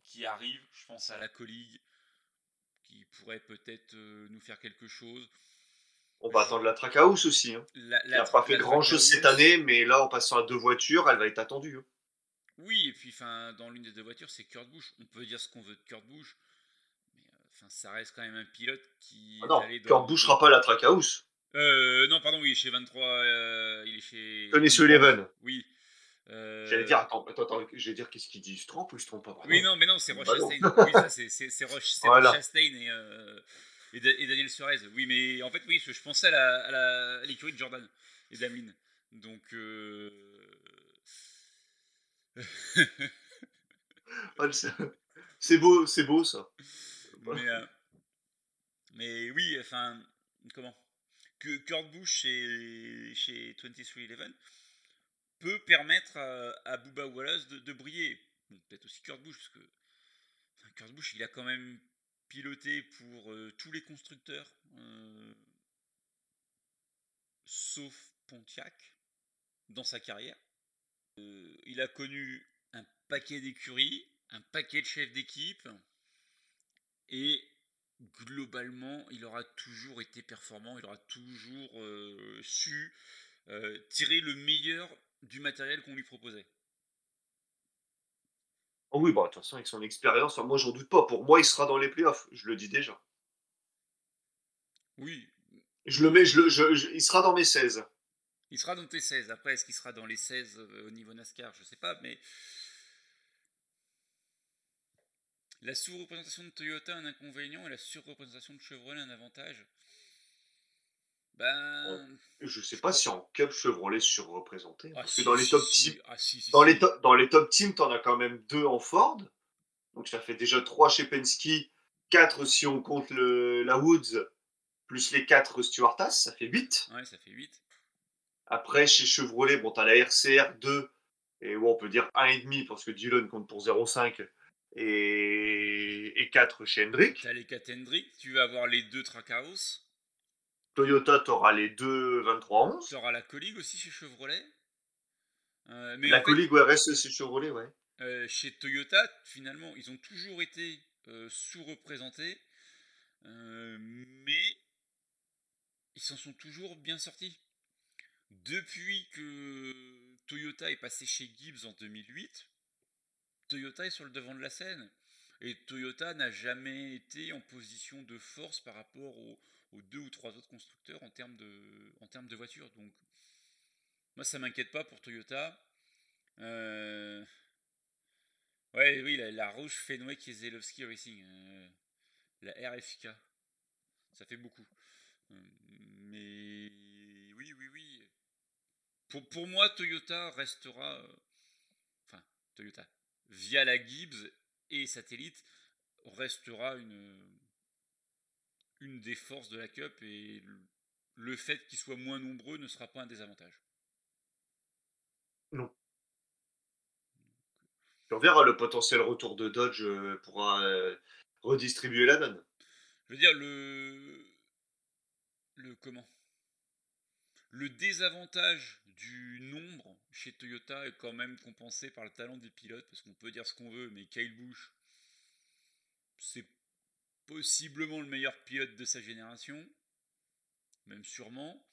qui arrivent. Je pense à la Colligue qui pourrait peut-être nous faire quelque chose. On va attendre la Trackhouse aussi. Hein. La, qui n'a pas fait grand-chose cette année, mais là, en passant à deux voitures, elle va être attendue. Hein. Oui, et puis dans l'une des deux voitures, c'est Kurt Busch. On peut dire ce qu'on veut de Kurt Busch, mais ça reste quand même un pilote qui. Ah non, Kurt Busch sera pas la Trackhouse. Euh, non, pardon, oui, il est chez 23. Euh, il est chez. Tony Sullivan. Oui. Euh... J'allais dire, attends, attends, attends j'allais dire qu'est-ce qu'il dit Il se trompe ou il se trompe pas Oui, non, mais non, c'est Roche bah oui, c'est Roche, voilà. Chastain et. Euh, et, Daniel Suarez. Oui, mais en fait, oui, je, pensais à l'écurie de Jordan et d'Ameline. Donc. Euh... c'est beau, c'est beau ça. Mais, euh, mais, oui, enfin, comment? Que Kurt Busch chez, chez 2311 peut permettre à, à Booba Wallace de, briller. Peut-être aussi Kurt Busch, parce que enfin, Kurt Busch, il a quand même piloté pour euh, tous les constructeurs, euh, sauf Pontiac, dans sa carrière. Euh, il a connu un paquet d'écuries, un paquet de chefs d'équipe, et globalement, il aura toujours été performant, il aura toujours su tirer le meilleur du matériel qu'on lui proposait. Oh oui, bah, de toute façon, avec son expérience, moi, j'en doute pas. Pour moi, il sera dans les playoffs, je le dis déjà. Oui. Je le mets, je le, il sera dans mes 16. Il sera dans tes 16. Après, est-ce qu'il sera dans les 16 euh, au niveau NASCAR? Je sais pas, mais. La sous-représentation de Toyota un inconvénient et la surreprésentation de Chevrolet un avantage? Ben. Je sais pas si en Cup Chevrolet surreprésenté. Ah, parce que dans les top teams, ah, dans, les dans les top teams, t'en as quand même deux en Ford. Donc ça fait déjà trois chez Penske, quatre si on compte le, la Woods, plus les quatre Stuartas, ça fait 8. Ouais, ça fait 8. Après, chez Chevrolet, bon, t'as la RCR 2, et on peut dire 1,5 parce que Dillon compte pour 0,5 et, et 4 chez Hendrick. T'as les 4 Hendrick, tu vas avoir les deux Trackhouse. Toyota, tu auras les deux 2311. Tu auras la Colligue aussi chez Chevrolet. Euh, mais la Colligue, ouais, reste chez Chevrolet, ouais. Euh, chez Toyota, finalement, ils ont toujours été euh, sous-représentés, mais ils s'en sont toujours bien sortis. Depuis que Toyota est passé chez Gibbs en 2008, Toyota est sur le devant de la scène. Et Toyota n'a jamais été en position de force par rapport aux, deux ou trois autres constructeurs en termes de, en termes de voitures. Donc, moi, ça m'inquiète pas pour Toyota. Euh, ouais, oui, la, la Rouge Fenway Kieselowski Racing. Euh, la RFK. Ça fait beaucoup. Euh, mais oui, oui, oui. Pour, pour moi, Toyota restera. enfin, Toyota. Via la Gibbs et Satellite, restera une une des forces de la Cup et le fait qu'ils soient moins nombreux ne sera pas un désavantage. Non. on verra le potentiel retour de Dodge euh, pourra euh, redistribuer la donne. Je veux dire, le. Le comment? Le désavantage du nombre chez Toyota est quand même compensé par le talent des pilotes, parce qu'on peut dire ce qu'on veut, mais Kyle Busch, c'est possiblement le meilleur pilote de sa génération, même sûrement.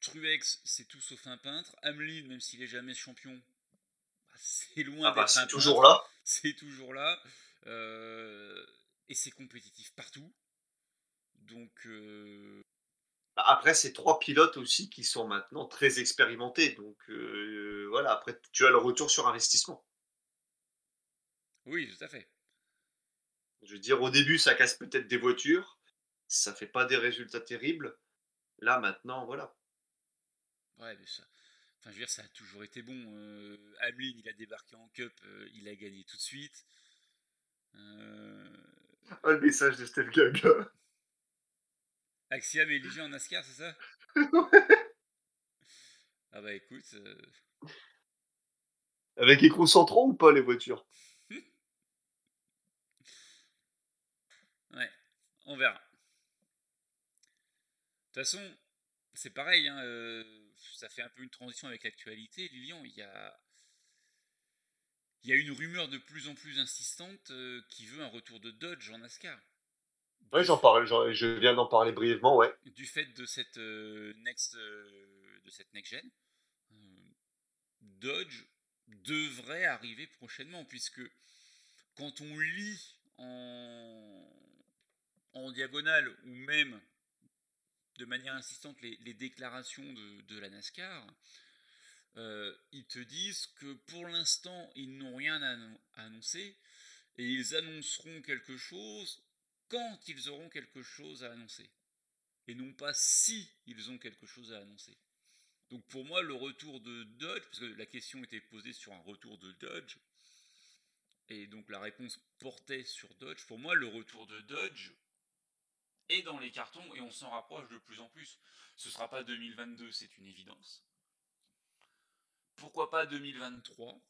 Truex, c'est tout sauf un peintre. Hamlin, même s'il est jamais champion, bah, c'est loin ah bah, d'être un toujours là. C'est toujours là. Euh, et c'est compétitif partout. Donc. Euh, Après, c'est trois pilotes aussi qui sont maintenant très expérimentés, donc heu, voilà, après tu as le retour sur investissement. Oui, tout à fait. Je veux dire, au début, ça casse peut-être des voitures, ça fait pas des résultats terribles. Là, maintenant, voilà. Ouais, mais ça enfin, je veux dire, ça a toujours été bon, heu, Hamlin, il a débarqué en cup, heu, il a gagné tout de suite. Heu Oh, le message de Steph Gaga. Axiom est éligé en NASCAR, c'est ça? Ouais. Ah bah, écoute, heu Avec écrou centraux ou pas les voitures? Ouais, on verra. De toute façon, c'est pareil, hein, heu, ça fait un peu une transition avec l'actualité, Lilian. Il y a il y a une rumeur de plus en plus insistante, heu, qui veut un retour de Dodge en NASCAR. Du j'en parle, je viens d'en parler brièvement, ouais. du fait de cette, heu, next, de cette next gen, Dodge devrait arriver prochainement puisque quand on lit en en diagonale ou même de manière insistante les déclarations de la NASCAR, heu, ils te disent que pour l'instant, ils n'ont rien annon annoncé et ils annonceront quelque chose quand ils auront quelque chose à annoncer et non pas si ils ont quelque chose à annoncer. Donc pour moi, le retour de Dodge, parce que la question était posée sur un retour de Dodge, et donc la réponse portait sur Dodge. Pour moi, le retour de Dodge est dans les cartons et on s'en rapproche de plus en plus. Ce sera pas 2022, c'est une évidence. Pourquoi pas 2023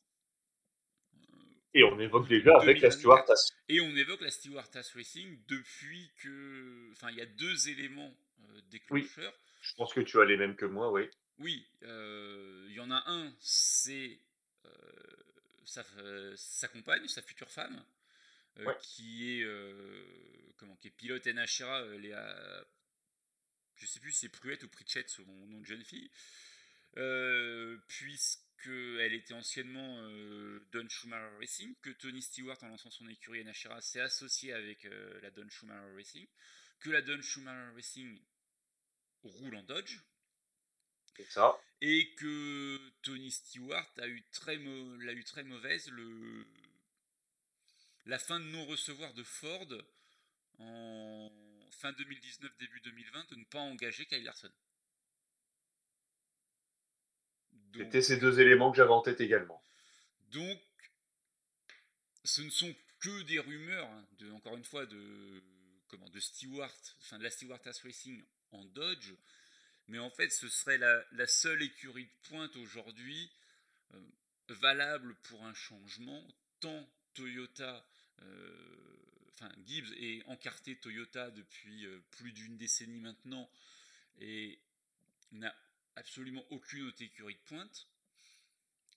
Et on évoque déjà avec la 2024 Stewart-Haas. Et on évoque la Stewart-Haas Racing depuis que... Enfin, il y a deux éléments euh, Oui, déclencheurs. je pense que tu as les mêmes que moi, oui. Oui, euh, il y en a un, c'est euh, sa, euh, sa compagne, sa future femme, euh, Ouais. qui est euh, comment, qui est pilote NHRA, euh, Léa, je sais plus si c'est Pruette ou Pritchett, son nom de jeune fille, euh, puisqu'elle était anciennement Don Schumacher Racing, que Tony Stewart, en lançant son écurie NHRA, s'est associé avec la Don Schumacher Racing, que la Don Schumacher Racing roule en Dodge, ça. et que Tony Stewart a eu très l'a eu très mauvaise le la fin de non-recevoir de Ford en fin 2019 début 2020 de ne pas engager Kyle Larson. C'était ces deux éléments que j'avais en tête également. donc ce ne sont que des rumeurs hein, de encore une fois de comment de Stewart, enfin de la Stewart Racing en Dodge, mais en fait ce serait la, la seule écurie de pointe aujourd'hui euh, valable pour un changement, tant Toyota, euh, enfin Gibbs est encarté Toyota depuis euh, plus d'une décennie maintenant et n'a absolument aucune autre écurie de pointe.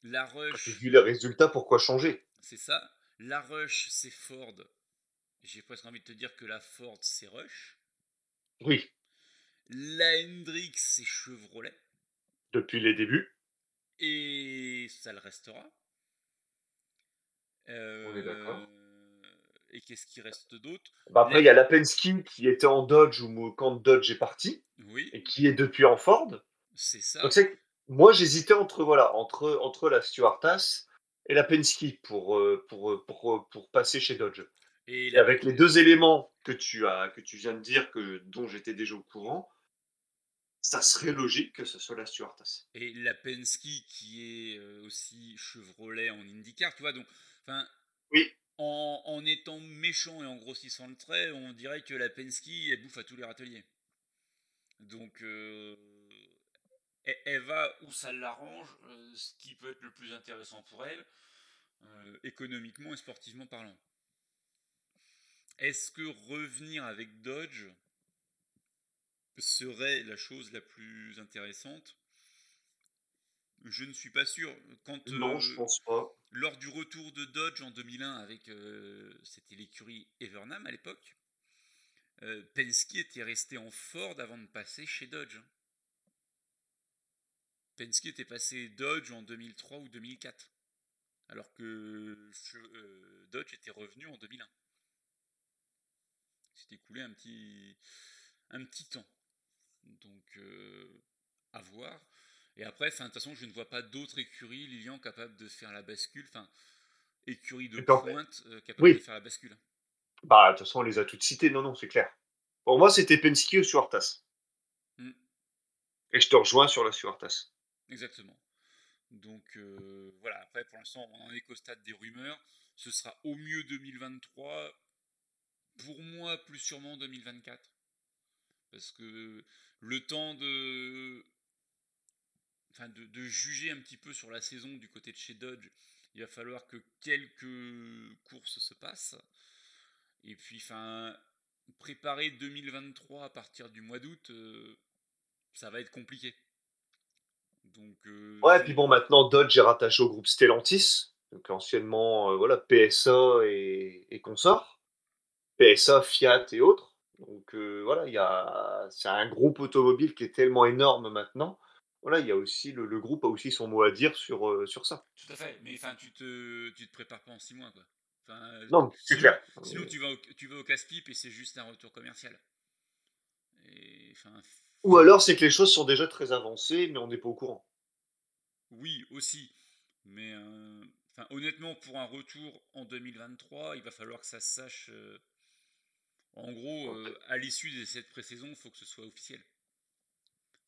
La Rush, vu les résultats, pourquoi changer? c'est ça. La Rush, c'est Ford. J'ai presque envie de te dire que la Ford, c'est Rush. Oui, La Hendrix, c'est Chevrolet. depuis les débuts, Et ça le restera. On est d'accord. Euh, Et qu'est-ce qui reste d'autre? Bah, après, il y a la Penske qui était en Dodge ou quand Dodge est parti Oui, et qui est depuis en Ford. c'est ça. Donc c'est moi j'hésitais entre voilà, entre entre la Stewart-Haas et la Penske pour, heu, pour, heu, pour, pour passer chez Dodge. Et avec les 2 éléments que tu as que tu viens de dire que dont j'étais déjà au courant, ça serait logique que ce soit la Stewart-Haas. et la Penske qui est euh, aussi Chevrolet en IndyCar, tu vois. Donc, enfin, Oui, en, en étant méchant et en grossissant le trait, on dirait que la Penske elle bouffe à tous les râteliers. Donc, euh, elle, elle va où ça l'arrange, euh, ce qui peut être le plus intéressant pour elle, euh, économiquement et sportivement parlant. Est-ce que revenir avec Dodge serait la chose la plus intéressante? Je ne suis pas sûr. Quand, non, je euh, pense pas. lors du retour de Dodge en 2001 avec euh, c'était l'écurie Evernham à l'époque, euh, Penske était resté en Ford avant de passer chez Dodge. Penske était passé Dodge en 2003 ou 2004, alors que euh, Dodge était revenu en 2001. S'est écoulé un petit, un petit temps. Donc, à voir. Et après, de toute façon, je ne vois pas d'autres écuries, Lilian, capables de faire la bascule. Enfin, écurie de pointe capable de faire la bascule. Bah, de toute façon, on les a toutes citées. Non, non, c'est clair. Pour moi, c'était Penske ou Suartas. Hmm. Et je te rejoins sur la Suartas. Exactement. Donc voilà, après pour l'instant on en est qu'au stade des rumeurs. Ce sera au mieux 2023. Pour moi, plus sûrement 2024. Parce que le temps de, enfin de, de, juger un petit peu sur la saison du côté de chez Dodge, il va falloir que quelques courses se passent. Et puis, enfin, préparer 2023 à partir du mois d'août, euh, ça va être compliqué. Donc, euh, ouais, puis bon, maintenant Dodge est rattaché au groupe Stellantis, donc anciennement euh, voilà PSA et, et consorts, PSA, Fiat et autres. Donc voilà, il y a, c'est un groupe automobile qui est tellement énorme maintenant. Voilà, il y a aussi le, groupe a aussi son mot à dire sur, sur ça. Tout à fait, mais enfin, tu te, tu te prépares pas en six mois, quoi. non, c'est clair. Sinon, tu vas au, tu vas au casse-pipe et c'est juste un retour commercial. Et, ou alors c'est que les choses sont déjà très avancées, mais on n'est pas au courant. Oui, aussi. Mais euh, honnêtement, pour un retour en 2023, il va falloir que ça se sache. Euh, en gros, euh, à l'issue de cette pré-saison, il faut que ce soit officiel.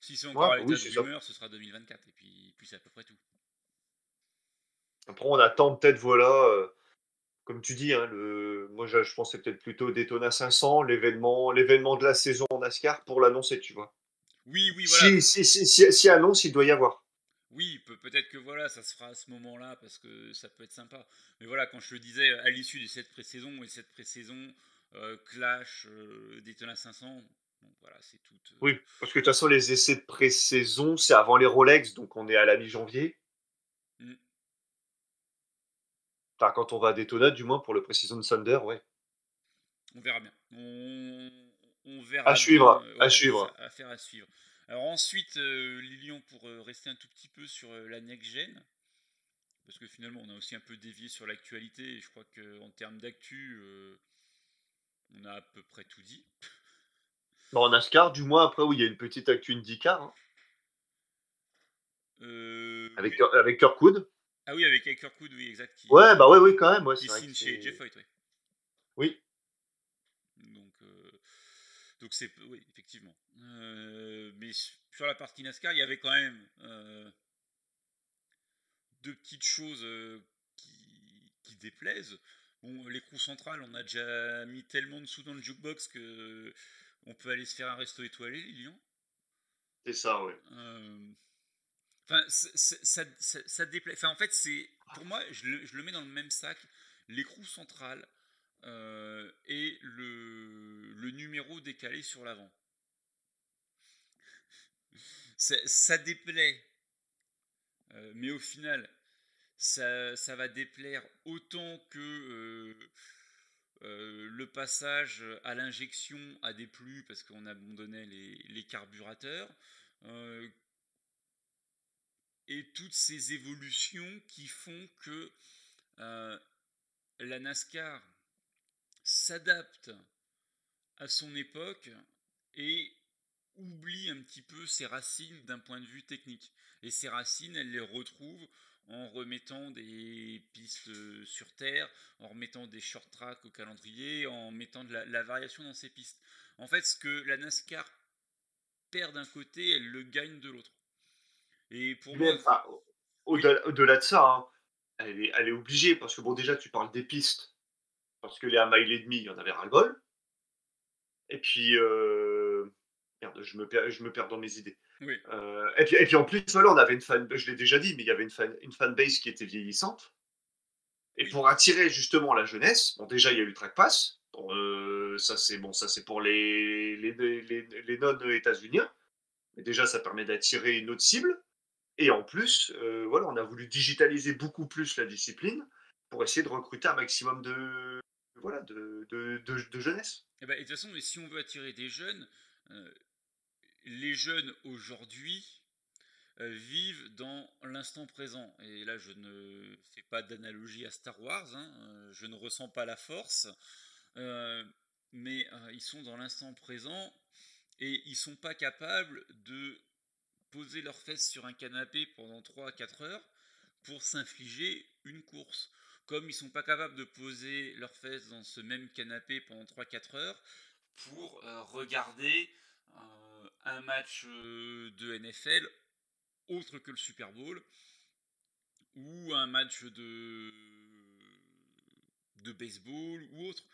Si c'est encore à l'état de rumeur, ce sera 2024. Et puis, puis c'est à peu près tout. Après, on attend peut-être, voilà, comme tu dis, hein, le... moi je, je pensais peut-être plutôt Daytona 500, l'événement, l'événement de la saison en NASCAR pour l'annoncer, tu vois. Oui, oui, voilà. Si, si, si, si, annonce, il doit y avoir. Oui, peut-être que voilà, ça se fera à ce moment-là parce que ça peut être sympa. Mais voilà, quand je le disais, à l'issue de cette pré-saison et cette pré-saison, euh, Clash, euh, Daytona 500, voilà, c'est tout. Euh, oui, parce que de toute façon, les essais de pré-saison, c'est avant les Rolex, donc on est à la mi-janvier. Mm. Enfin, quand on va à Daytona, du moins pour le pré-saison de Thunder, ouais. On verra bien. On, verra. À suivre, à suivre. Affaire à suivre. Alors ensuite, euh, Lilian, pour euh, rester un tout petit peu sur euh, la next-gen, parce que finalement on a aussi un peu dévié sur l'actualité, et je crois qu'en termes d'actu, on a à peu près tout dit. Bon, en NASCAR, du moins, après, où il y a une petite actu IndyCar. Hein. avec, avec Kirkwood. Ah oui, avec Kirkwood, oui, exact. ouais, bah oui, oui, quand même. Ouais, qui signe chez Jeff Hoyt, oui. Oui. Donc, donc c'est, oui, effectivement. Euh, mais sur la partie NASCAR, il y avait quand même euh, deux petites choses euh, qui, déplaisent. Bon, l'écrou central, on a déjà mis tellement de sous dans le jukebox que on peut aller se faire un resto étoilé, Lilian. C'est ça, oui. Enfin, ça, ça, déplaît. Enfin, en fait, c'est pour moi, je le, je le, mets dans le même sac. L'écrou central et le, le numéro décalé sur l'avant ça déplaît. Euh, mais au final, ça, ça, va déplaire autant que euh, euh, le passage à l'injection a déplu parce qu'on abandonnait les, les carburateurs. et toutes ces évolutions qui font que la NASCAR s'adapte à son époque et oublie un petit peu ses racines d'un point de vue technique. Et ces racines, elle les retrouve en remettant des pistes euh, sur terre, en remettant des short tracks au calendrier, en mettant de la, variation dans ces pistes. En fait, ce que la NASCAR perd d'un côté, elle le gagne de l'autre. Et pour moi. Au-delà de ça, hein, elle, est, elle, est, obligée, parce que bon, déjà, tu parles des pistes, parce que les 1 mile et demi, il y en avait ras-le-bol. Et puis, euh, je me perds, je me perds dans mes idées. Euh, et, puis, et, puis, en plus, voilà, on avait une fan, je l'ai déjà dit, mais il y avait une, fan, une fanbase qui était vieillissante. Et pour attirer justement la jeunesse, bon, déjà il y a eu le track pass. Euh, ça c'est bon, ça c'est pour les, les, les, les non-états-uniens. Mais déjà ça permet d'attirer une autre cible. Et en plus, euh, voilà, on a voulu digitaliser beaucoup plus la discipline pour essayer de recruter un maximum de, voilà, de, de, de, jeunesse. Et, bah, de toute façon, si on veut attirer des jeunes, les jeunes aujourd'hui euh, vivent dans l'instant présent. Et là, je ne fais pas d'analogie à Star Wars, hein, euh, je ne ressens pas la force, euh, mais ils sont dans l'instant présent Et ils sont pas capables de poser leurs fesses sur un canapé pendant 3 à 4 heures pour s'infliger une course. Comme ils sont pas capables de poser leurs fesses dans ce même canapé pendant 3-4 heures pour regarder un match euh, de NFL autre que le Super Bowl ou un match de, baseball ou autre.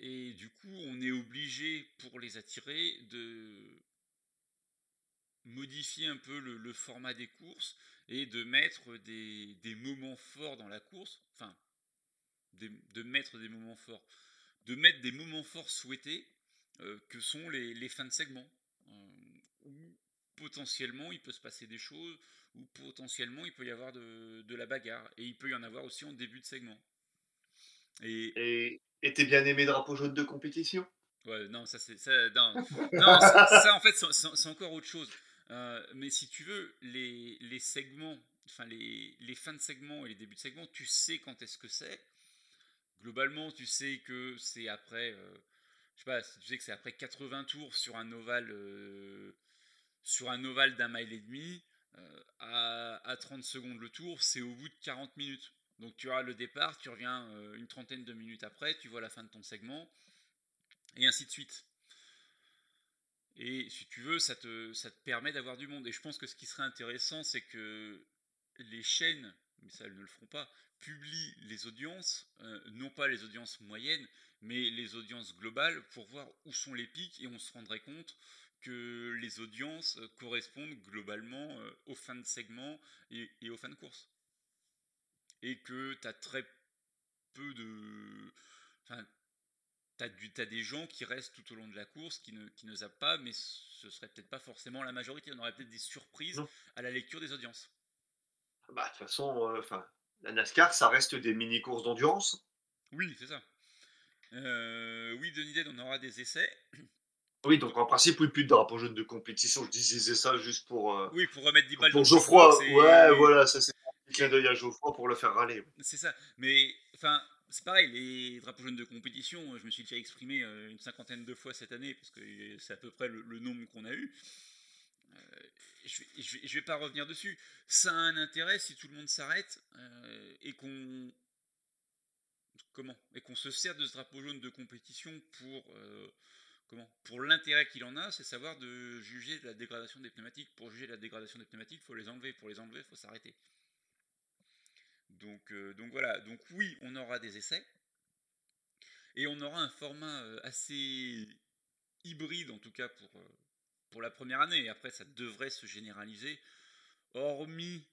Et du coup, on est obligé, pour les attirer, de modifier un peu le, format des courses et de mettre des, moments forts dans la course, enfin, de, mettre des moments forts, de mettre des moments forts souhaités euh, que sont les, fins de segment, où potentiellement il peut se passer des choses, où potentiellement il peut y avoir de, la bagarre, et il peut y en avoir aussi en début de segment. Et t'es bien aimé drapeau jaune de compétition? Ouais, non, ça c'est ça, non, ça, en fait c'est encore autre chose. Euh, mais si tu veux, les, les segments, enfin les, les, fins de segment et les débuts de segment, tu sais quand est-ce que c'est. Globalement, tu sais que c'est après, euh, je sais pas, tu sais que c'est après 80 tours sur un ovale, euh, sur un ovale d'un mile et demi, à, à, 30 secondes le tour, c'est au bout de 40 minutes. Donc tu auras le départ, tu reviens une trentaine de minutes après, tu vois la fin de ton segment, et ainsi de suite. Et si tu veux, ça te, ça te permet d'avoir du monde. Et je pense que ce qui serait intéressant, c'est que les chaînes, mais ça elles ne le feront pas, publient les audiences, euh, non pas les audiences moyennes, mais les audiences globales pour voir où sont les pics et on se rendrait compte que les audiences correspondent globalement euh, aux fins de segment et, et aux fins de course. Et que tu as très peu de. Enfin, tu as, des gens qui restent tout au long de la course, qui ne, qui ne zappent pas, mais ce serait peut-être pas forcément la majorité. On aurait peut-être des surprises à la lecture des audiences. Bah, de toute façon, euh, enfin, la NASCAR, ça reste des mini-courses d'endurance. Oui, c'est ça. Euh, oui, Denis Dead, on aura des essais. Oui, donc en principe, oui, plus de drapeau jaune de compétition. Je disais ça juste pour. Euh, oui, pour remettre 10 balles pour Geoffroy. Ouais, voilà, ça c'est un clin d'œil à Geoffroy pour le faire râler. C'est ça. Mais, enfin, c'est pareil, les drapeaux jaunes de compétition, je me suis déjà exprimé une cinquantaine de fois cette année, parce que c'est à peu près le, nombre qu'on a eu. Euh, je ne vais, pas revenir dessus. Ça a un intérêt si tout le monde s'arrête euh, et qu'on comment? Et qu'on se sert de ce drapeau jaune de compétition pour comment? Pour l'intérêt qu'il en a, c'est savoir de juger la dégradation des pneumatiques. Pour juger la dégradation des pneumatiques, il faut les enlever. Pour les enlever, il faut s'arrêter. Donc, euh, donc voilà, donc oui, on aura des essais. Et on aura un format euh, assez hybride, en tout cas pour, euh, pour la première année. Et après, ça devrait se généraliser. Hormis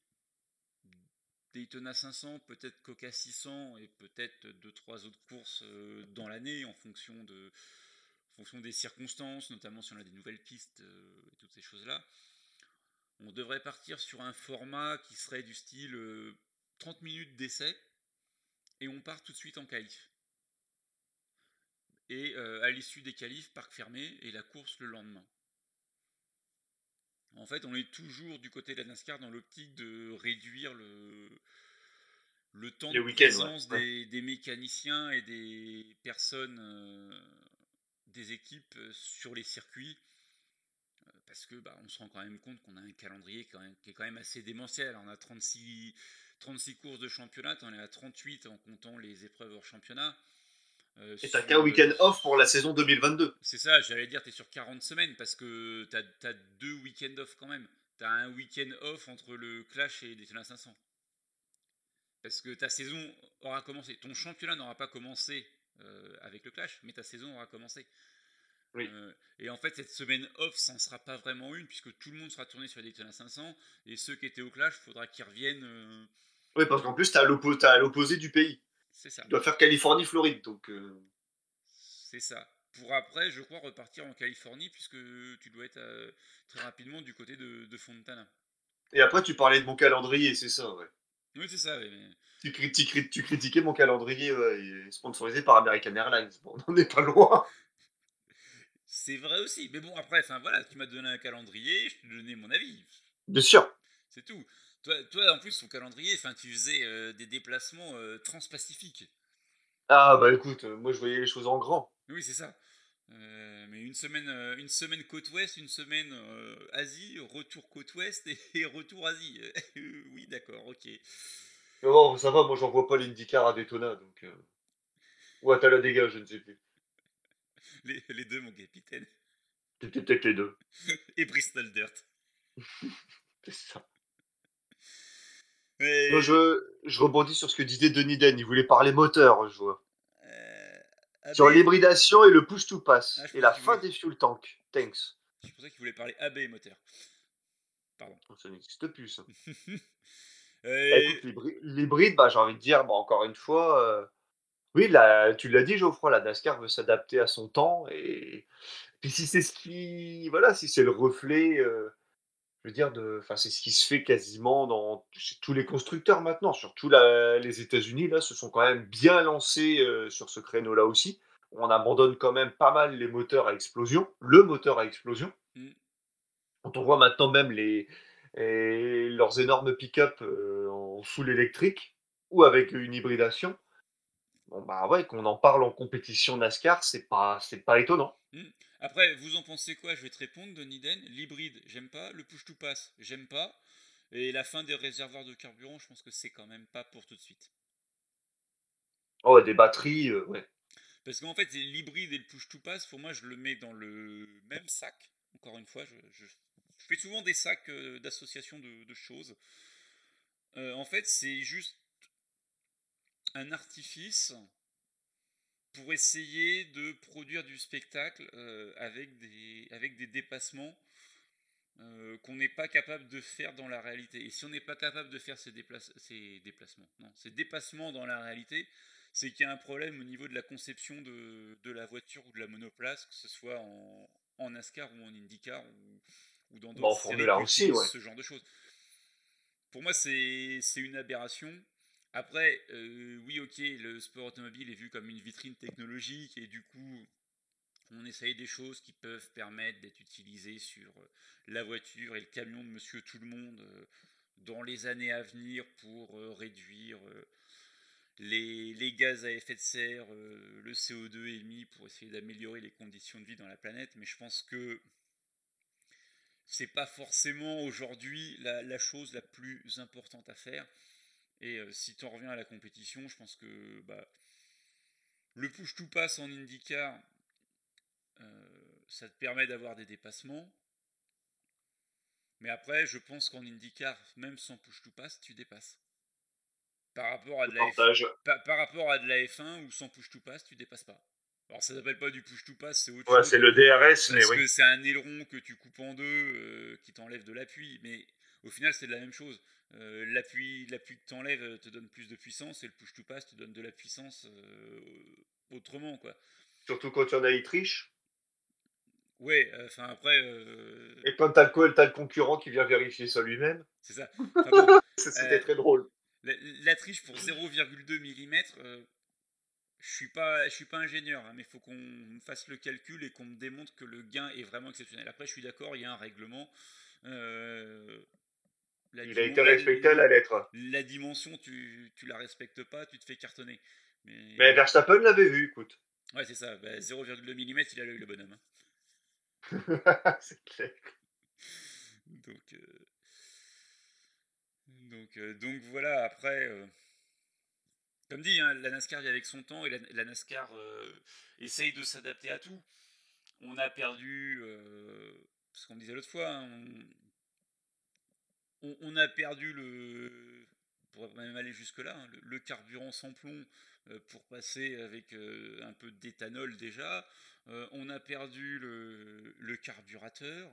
Daytona 500, peut-être Coca 600 et peut-être deux trois autres courses dans l'année en fonction de fonction des circonstances, notamment si on a des nouvelles pistes et toutes ces choses-là. On devrait partir sur un format qui serait du style 30 minutes d'essai et on part tout de suite en qualif. Et euh, à l'issue des qualifs, parc fermé et la course le lendemain. En fait, on est toujours du côté de la NASCAR dans l'optique de réduire le, le temps de présence Des, mécaniciens et des personnes, euh, des équipes euh, sur les circuits. parce que bah, on se rend quand même compte qu'on a un calendrier qui est quand même assez démentiel. On a 36, 36 courses de championnat, on est à 38 en comptant les épreuves hors championnat. Euh, et t'as qu'un week-end off pour la saison 2022. C'est ça, j'allais dire, tu es sur 40 semaines parce que tu as, deux week-ends off quand même. Tu as un week-end off entre le Clash et Daytona 500. Parce que ta saison aura commencé. Ton championnat n'aura pas commencé euh, avec le Clash, mais ta saison aura commencé. Euh, et en fait, cette semaine off, ça n'en sera pas vraiment une, puisque tout le monde sera tourné sur Daytona 500, et ceux qui étaient au Clash, il faudra qu'ils reviennent. Euh, oui, parce qu'en plus, tu as à l'opposé du pays. C'est ça. Tu dois faire Californie-Floride, donc. Euh. C'est ça. Pour après, je crois, repartir en Californie, puisque tu dois être très rapidement du côté de, Fontana. Et après, tu parlais de mon calendrier, c'est ça, ouais. Oui, c'est ça, Tu, critiquais mon calendrier sponsorisé par American Airlines. Bon, on n'en est pas loin. C'est vrai aussi. Mais bon, après, enfin voilà, tu m'as donné un calendrier, je t'ai donné mon avis. Bien sûr. C'est tout. Toi, toi, en plus, ton calendrier, enfin, tu faisais euh, des déplacements euh, transpacifiques. Ah, bah écoute, euh, moi je voyais les choses en grand. Oui, c'est ça. Mais une semaine, une semaine côte ouest, une semaine Asie, retour côte ouest et, retour Asie. oui, d'accord, ok. bon, ça va, moi j'en vois pas l'IndyCar à Daytona, donc. Ou à Talladega, je ne sais plus. Les, les deux, mon capitaine. Peut-être les deux. et Bristol Dirt. C'est ça. Moi, je, je rebondis sur ce que disait Denis Den. Il voulait parler moteur, je vois. Euh, sur l'hybridation et le push-to-pass. Ah, et la fin des fuel tanks. Thanks. Je pensais qu'il voulait parler AB moteur. Pardon. Oh, ça n'existe plus, ça. Eh, l'hybride, bah, j'ai envie de dire, bah, encore une fois, euh, oui, là, tu l'as dit, Geoffroy, la NASCAR veut s'adapter à son temps. Et puis si c'est ce qui. Voilà, si c'est le reflet. Euh, je veux dire, de, enfin, c'est ce qui se fait quasiment dans chez tous les constructeurs maintenant, surtout les États-Unis, là, se sont quand même bien lancés euh, sur ce créneau-là aussi. On abandonne quand même pas mal les moteurs à explosion, le moteur à explosion. Mmh. Quand on voit maintenant même les, leurs énormes pick-up euh, en full électrique ou avec une hybridation, bon bah ouais, qu'on en parle en compétition NASCAR, c'est pas, c'est pas étonnant. Mmh. Après, vous en pensez quoi? Je vais te répondre, Denis Den. L'hybride, j'aime pas. Le push-to-pass, j'aime pas. Et la fin des réservoirs de carburant, je pense que c'est quand même pas pour tout de suite. Oh, des batteries, euh, ouais. Parce qu'en fait, l'hybride et le push-to-pass, pour moi, je le mets dans le même sac. Encore une fois, je, fais souvent des sacs euh, d'association de, choses. Euh, en fait, c'est juste un artifice pour essayer de produire du spectacle euh, avec, des, avec des dépassements euh, qu'on n'est pas capable de faire dans la réalité. Et si on n'est pas capable de faire ces, ces déplacements, non, ces dépassements dans la réalité, c'est qu'il y a un problème au niveau de la conception de, de, la voiture ou de la monoplace, que ce soit en, en NASCAR ou en IndyCar ou, ou dans d'autres séries aussi, ce genre de choses. Pour moi, c'est une aberration. Après, euh, oui, ok, le sport automobile est vu comme une vitrine technologique et du coup, on essaye des choses qui peuvent permettre d'être utilisées sur euh, la voiture et le camion de monsieur tout le monde euh, dans les années à venir pour réduire les, gaz à effet de serre, le CO2 émis pour essayer d'améliorer les conditions de vie dans la planète. Mais je pense que c'est pas forcément aujourd'hui la, chose la plus importante à faire. Et euh, si tu en reviens à la compétition, je pense que bah, le push-to-pass en IndyCar, euh, ça te permet d'avoir des dépassements. Mais après, je pense qu'en IndyCar, même sans push-to-pass, tu dépasses. Par rapport, à de la F... par, rapport à de la F1 ou sans push-to-pass, tu dépasses pas. Alors ça s'appelle pas du push-to-pass, c'est autre ouais, c'est le DRS, mais oui. c'est un aileron que tu coupes en deux, euh, qui t'enlève de l'appui. Mais au final, c'est de la même chose. Euh, l'appui, l'appui que tu enlèves euh, te donne plus de puissance et le push to pass te donne de la puissance euh, autrement quoi. Surtout quand tu en as il triche. Ouais, enfin après. Et quand t'as le, as le concurrent qui vient vérifier ça lui-même. C'est ça. C'était très drôle. La, triche pour 0,2 mm, je suis pas, je suis pas ingénieur, hein, mais il faut qu'on fasse le calcul et qu'on me démontre que le gain est vraiment exceptionnel. Après, je suis d'accord, il y a un règlement. Euh, il a été respecté à la lettre. La dimension, tu, tu la respectes pas, tu te fais cartonner. Mais, Mais Verstappen l'avait vu, écoute. Ouais, c'est ça. 0,2 bah, mm, il a eu le bonhomme. Hein. c'est clair. Donc, euh, donc, euh, donc voilà, après. Euh, comme dit, hein, la NASCAR vit avec son temps et la, NASCAR essaye de s'adapter à tout. On a perdu, ce qu'on disait l'autre fois, hein, on, a perdu le. Pour même aller jusque-là, hein, le, carburant sans plomb euh, pour passer avec euh, un peu d'éthanol déjà. Euh, on a perdu le, carburateur.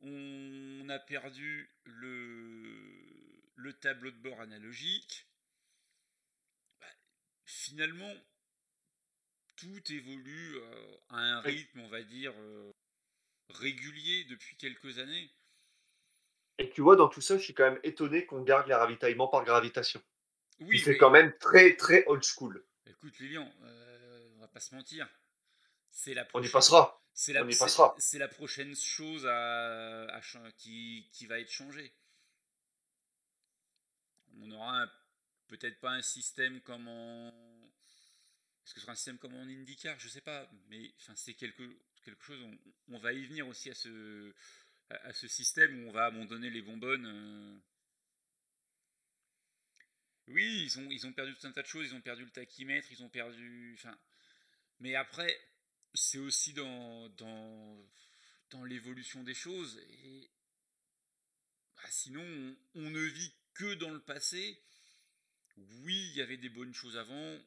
On a perdu le, le tableau de bord analogique. Bah, finalement, tout évolue à un rythme, on va dire, régulier depuis quelques années. Et tu vois, dans tout ça, je suis quand même étonné qu'on garde les ravitaillements par gravitation. Oui, c'est quand même très très old school. Écoute, Lilian, euh, on va pas se mentir. C'est la prochaine... On y passera. C'est la, on y passera. C'est la prochaine chose à, qui, qui, va être changée. On aura peut-être pas un système comme en, est-ce que ce sera un système comme en IndyCar? Je sais pas, mais enfin, c'est quelque, quelque chose, on, va y venir aussi à ce, à, ce système où on va abandonner les bonbonnes. Euh. Oui, ils ont, ils ont perdu tout un tas de choses, ils ont perdu le tachymètre, ils ont perdu. Enfin, mais après, c'est aussi dans, dans, dans l'évolution des choses. Bah, sinon, on, on, ne vit que dans le passé. Oui, il y avait des bonnes choses avant.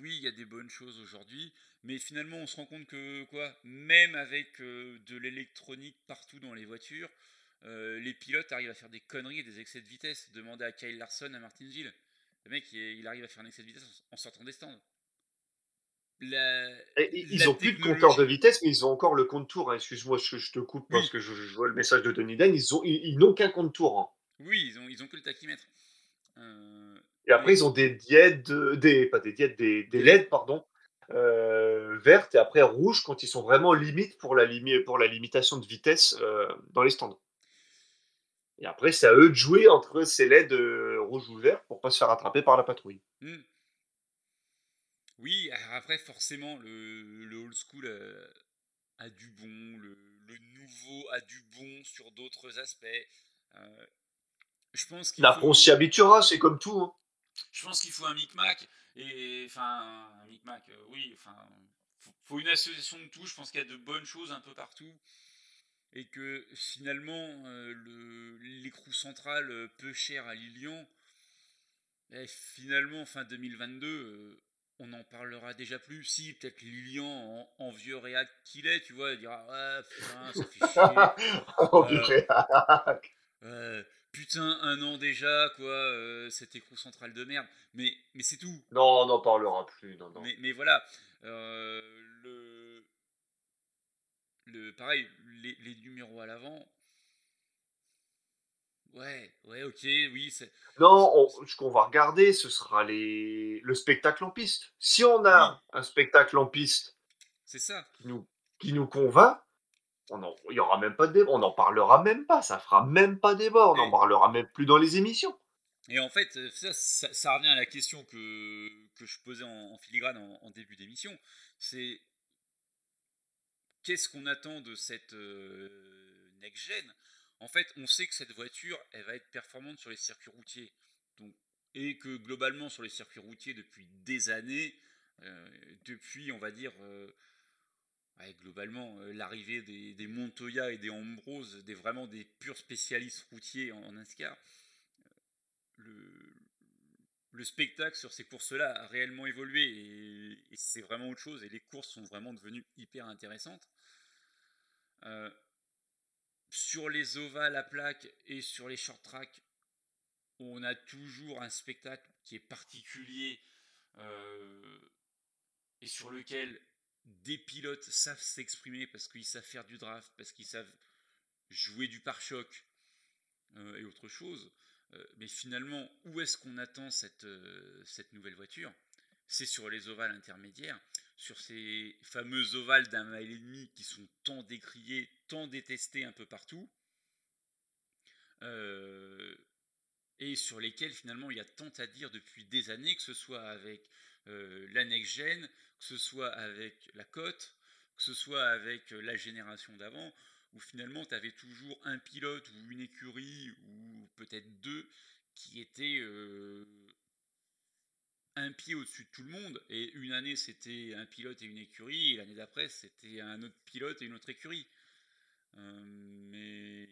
Oui, il y a des bonnes choses aujourd'hui. Mais finalement, on se rend compte que, quoi, même avec euh, de l'électronique partout dans les voitures, euh, les pilotes arrivent à faire des conneries et des excès de vitesse. Demandez à Kyle Larson à Martinsville. Le mec, il, arrive à faire un excès de vitesse en sortant des stands. ils ont plus de compteur de vitesse, mais ils ont encore le compte tour. Hein. Excuse-moi, je, te coupe parce que je, vois le message de Denis Den. Ils, ont, ils, n'ont qu'un compte tour. Hein. Oui, ils ont, ils ont que le tachymètre. Euh, et après, ils ont des dièdes, des, pas des dièdes, des, des LED, pardon, euh, vertes et après rouges quand ils sont vraiment limite pour la, pour la limitation de vitesse euh, dans les stands. Et après, c'est à eux de jouer entre ces LED euh, rouge ou vert pour pas se faire attraper par la patrouille. Hmm. Oui, après, forcément, le, le old school a, du bon, le, le, nouveau a du bon sur d'autres aspects. je pense qu'il Après, on s'y habituera, c'est comme tout. Hein. Je pense qu'il faut un micmac. Et enfin, un micmac, euh, oui, enfin, faut, faut une association de tout. Je pense qu'il y a de bonnes choses un peu partout. Et que finalement, euh, l'écrou central euh, peu cher à Lilian, eh, finalement, fin 2022, on n'en parlera déjà plus. Si, peut-être Lilian, en, vieux réac qu'il est, tu vois, il dira Ouais, putain, ça fait chier. en vieux réac putain, un an déjà, quoi, euh, cet écrou central de merde. Mais, mais c'est tout. Non, on n'en parlera plus. Non, non. Mais, mais voilà, euh, le, le, pareil, les, les numéros à l'avant. Ouais, ouais, ok, oui. c'est Non, ce qu'on va regarder, ce sera les... le spectacle en piste. Si on a un spectacle en piste c'est ça. Qui, nous, qui nous convainc, on il y aura même pas de débat, on n'en parlera même pas, ça fera même pas débat, on n'en parlera même plus dans les émissions. Et en fait, ça, ça, revient à la question que, que je posais en, filigrane en, début d'émission, c'est qu'est-ce qu'on attend de cette euh, next-gen En fait, on sait que cette voiture, elle va être performante sur les circuits routiers. Donc, et que globalement, sur les circuits routiers, depuis des années, euh, depuis, on va dire, euh, globalement, euh, l'arrivée des, Montoya et des Ambrose, des, vraiment des purs spécialistes routiers en, NASCAR, euh, le, spectacle sur ces courses-là a réellement évolué et, c'est vraiment autre chose. Et les courses sont vraiment devenues hyper intéressantes. Euh, sur les ovales à plaque et sur les short tracks, on a toujours un spectacle qui est particulier et sur lequel des pilotes savent s'exprimer parce qu'ils savent faire du draft, parce qu'ils savent jouer du pare-choc euh, et autre chose. Euh, mais finalement, où est-ce qu'on attend cette, euh, nouvelle voiture? C'est sur les ovales intermédiaires, sur ces fameux ovales d'un mile et demi qui sont tant décriés, tant détestés un peu partout, et sur lesquels finalement il y a tant à dire depuis des années, que ce soit avec la next-gen, que ce soit avec la cote, que ce soit avec euh, la génération d'avant, où finalement tu avais toujours un pilote ou une écurie, ou peut-être deux, qui étaient euh, un pied au-dessus de tout le monde. Et une année c'était un pilote et une écurie, et l'année d'après c'était un autre pilote et une autre écurie. Euh, mais.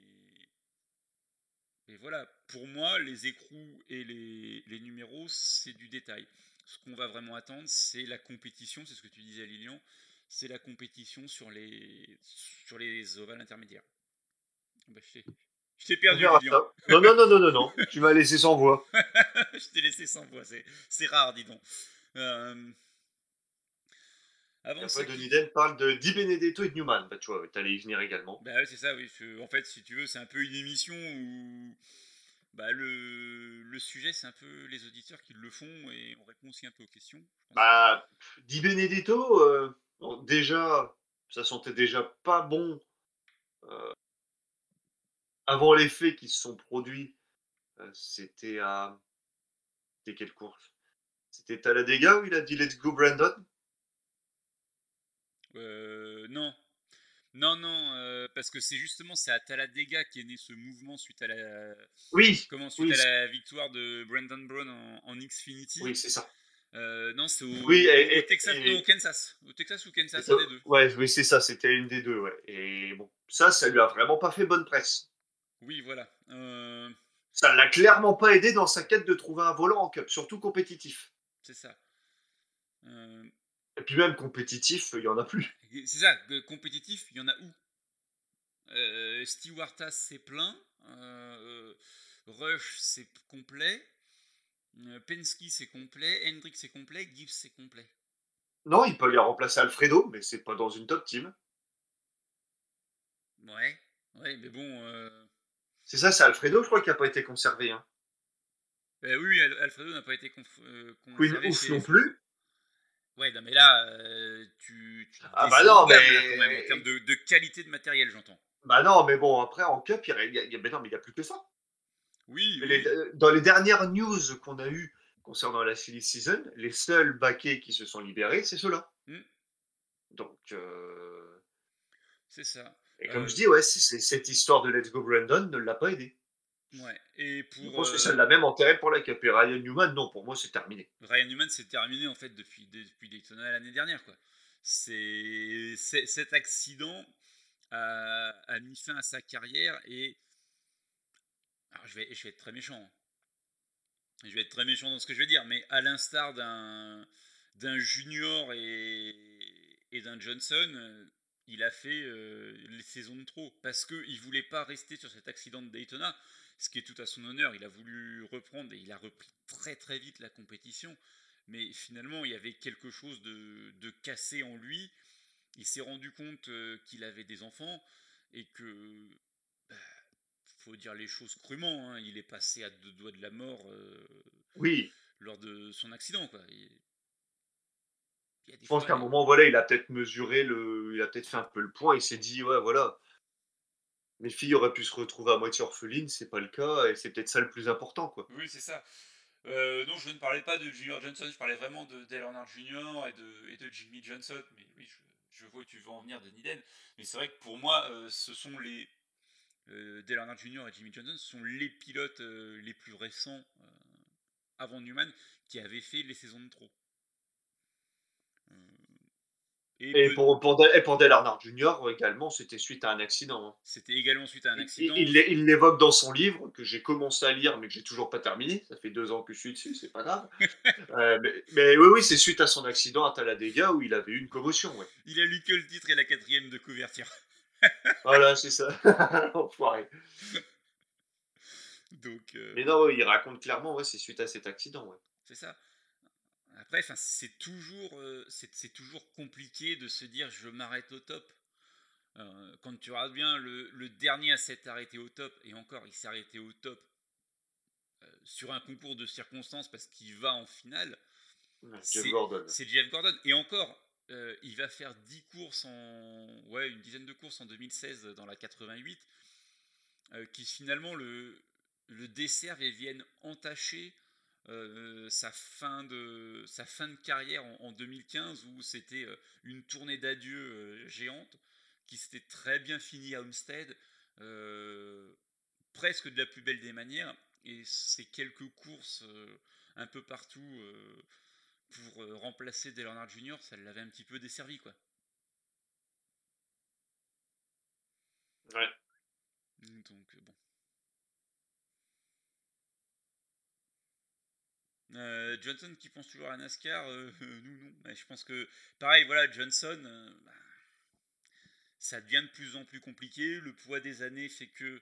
Voilà, pour moi, les écrous et les numéros, c'est du détail ce qu'on va vraiment attendre, c'est la compétition, c'est ce que tu disais Lilian, c'est la compétition sur les, sur les ovales intermédiaires. Bah, je t'ai perdu, Lilian. Non, non, non, non, non, non, tu m'as laissé sans voix. je t'ai laissé sans voix, c'est rare, dis donc. Euh... Avant Après, Denis Den parle de Di Benedetto et de Newman. Bah, tu vois, t'allais y venir également. Bah, c'est ça, oui. En fait, si tu veux, c'est un peu une émission où bah, le, le sujet, c'est un peu les auditeurs qui le font et on répond aussi un peu aux questions. Bah, Di Benedetto, euh, déjà, ça sentait déjà pas bon euh, avant les faits qui se sont produits. Euh, c'était à. C'était quelle course C'était à la dégâts où il a dit Let's go Brandon? Non. Non, non, euh, parce que c'est justement c'est à Talladega qui est né ce mouvement suite à la oui, comment suite à la victoire de Brandon Brown en, en Xfinity. Oui, c'est ça. Euh, non, c'est au, oui, au Texas, non, au Kansas. Au Texas ou Kansas, un des deux. Ouais, oui, c'est ça, c'était une des deux, ouais. Et bon, ça, ça lui a vraiment pas fait bonne presse. Oui, voilà. Euh... Ça l'a clairement pas aidé dans sa quête de trouver un volant en cup, surtout compétitif. C'est ça. Euh... Et puis même compétitif, il y en a plus. C'est ça, compétitif, il y en a où? Euh, Stewart c'est plein. Euh, Rush, c'est complet. Euh, Penske, c'est complet. Hendrick, c'est complet. Gibbs, c'est complet. Non, il peut aller remplacer Alfredo, mais c'est pas dans une top team. Ouais, ouais, mais bon. Euh, c'est ça, c'est Alfredo, je crois, qui n'a pas été conservé. Hein. Ben oui, Alfredo n'a pas été euh, conservé. Queen Ouf non plus. Ouais, non, mais là, tu, Ah bah non, mais. en termes de, qualité de matériel, j'entends. Bah non, mais bon, après, en Cup, il y a, y a, ben non, mais il n'y a plus que ça. Oui. dans les dernières news qu'on a eues concernant la Silly Season, les seuls baquets qui se sont libérés, c'est ceux-là. Hmm. Donc. Euh, c'est ça. Et comme je euh dis, ouais, cette histoire de Let's Go Brandon ne l'a pas aidé. Ouais. Et pour. Je pense que ça l'a même enterré pour la Cup. Et Ryan Newman, non, pour moi, c'est terminé. Ryan Newman, c'est terminé en fait depuis, depuis Daytona l'année dernière, quoi. C'est cet accident a, a mis fin à sa carrière et alors je vais, je vais être très méchant. Hein. Je vais être très méchant dans ce que je vais dire, mais à l'instar d'un, d'un Junior et, et d'un Johnson, il a fait euh, les saisons de trop parce qu'il ne voulait pas rester sur cet accident de Daytona, ce qui est tout à son honneur. Il a voulu reprendre et il a repris très très vite la compétition, mais finalement il y avait quelque chose de, de cassé en lui. Il s'est rendu compte euh, qu'il avait des enfants et que faut dire les choses crûment, hein. il est passé à deux doigts de la mort euh, oui. lors de son accident. Quoi. Je pense qu'à un moment, voilà, il a peut-être mesuré, le, il a peut-être fait un peu le point, il s'est dit, ouais, voilà, mes filles auraient pu se retrouver à moitié orphelines, c'est pas le cas, et c'est peut-être ça le plus important. Quoi. Oui, c'est ça. Euh, non, je ne parlais pas de Junior Johnson, je parlais vraiment de Dale Earnhardt Jr. et de, Jimmy Johnson, mais oui, je, vois où tu veux en venir de Niden. Mais c'est vrai que pour moi, euh, ce sont les, euh, Dale Earnhardt Jr. et Jimmy Johnson sont les pilotes euh, les plus récents avant Newman qui avaient fait les saisons de trop. Et, pour, pour, Dale Earnhardt Jr. également, c'était suite à un accident. Hein. C'était également suite à un accident. Il, l'évoque dans son livre, que j'ai commencé à lire, mais que j'ai toujours pas terminé. Ça fait deux ans que je suis dessus, c'est pas grave. mais, oui, oui, c'est suite à son accident à Talladega où il avait eu une commotion. Il a lu que le titre et la quatrième de couverture voilà, c'est ça. Enfoiré. Donc, euh, Mais non, il raconte clairement, ouais, c'est suite à cet accident. Ouais. C'est ça. Après, c'est toujours, euh, c'est toujours compliqué de se dire je m'arrête au top. Euh, quand tu regardes bien, le, le dernier à s'être arrêté au top, et encore, il s'est arrêté au top sur un concours de circonstances parce qu'il va en finale. C'est Gordon. C'est Jeff Gordon. Et encore, euh, il va faire 10 courses en. Ouais, une dizaine de courses en 2016 dans la 88, euh, qui finalement le, le desservent et viennent entacher euh, sa, fin de, sa fin de carrière en, 2015, où c'était une tournée d'adieu géante, qui s'était très bien finie à Homestead, presque de la plus belle des manières, et ces quelques courses un peu partout pour euh, remplacer Dale Earnhardt Jr., ça l'avait un petit peu desservi, quoi. Ouais. Donc, euh, bon. Euh, Johnson qui pense toujours à NASCAR, nous non. je pense que, pareil, voilà, Johnson, bah, ça devient de plus en plus compliqué. Le poids des années fait que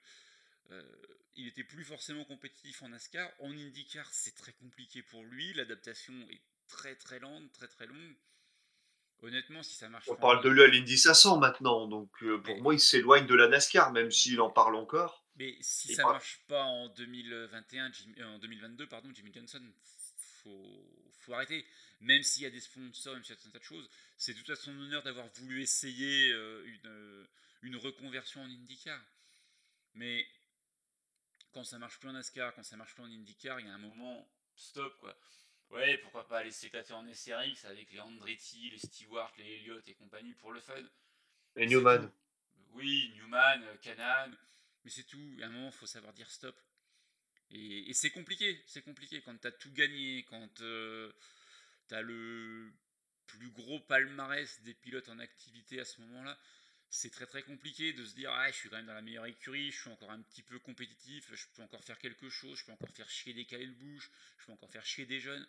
il était plus forcément compétitif en NASCAR. En IndyCar, c'est très compliqué pour lui. L'adaptation est très très lente, très très longue. Honnêtement, si ça marche. On parle de lui à l'Indy 500 maintenant, donc euh, pour moi, il s'éloigne de la NASCAR, même s'il en parle encore. Mais si ça marche pas en 2021, euh, en 2022, pardon, Jimmy Johnson, faut, faut arrêter. Même s'il y a des sponsors, même s'il y a tas de choses, c'est tout à son honneur d'avoir voulu essayer euh, une, une reconversion en IndyCar. Mais quand ça marche plus en NASCAR, quand ça marche plus en IndyCar, il y a un moment, stop quoi. Ouais, pourquoi pas aller s'éclater en SRX avec les Andretti, les Stewart, les Elliott et compagnie pour le fun. Et Newman. Oui, Newman, Canan, mais c'est tout. À un moment, il faut savoir dire stop. Et, c'est compliqué, c'est compliqué quand tu as tout gagné, quand euh, tu as le plus gros palmarès des pilotes en activité à ce moment-là. C'est très très compliqué de se dire ah je suis quand même dans la meilleure écurie, je suis encore un petit peu compétitif, je peux encore faire quelque chose, je peux encore faire chier des Kyle Busch, je peux encore faire chier des jeunes,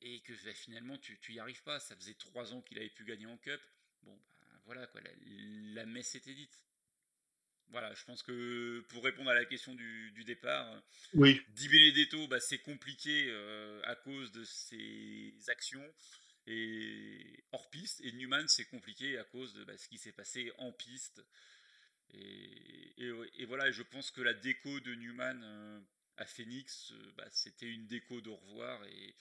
et que bah, finalement tu, tu y arrives pas. Ça faisait trois ans qu'il avait pu gagner en Cup. Bon bah voilà quoi, la, la messe était dite. Voilà, je pense que pour répondre à la question du, départ, oui. Di Benedetto, bah, c'est compliqué euh, à cause de ses actions et hors piste, et Newman, c'est compliqué à cause de bah, ce qui s'est passé en piste. Et, voilà, je pense que la déco de Newman euh, à Phoenix, euh, bah, c'était une déco de revoir et,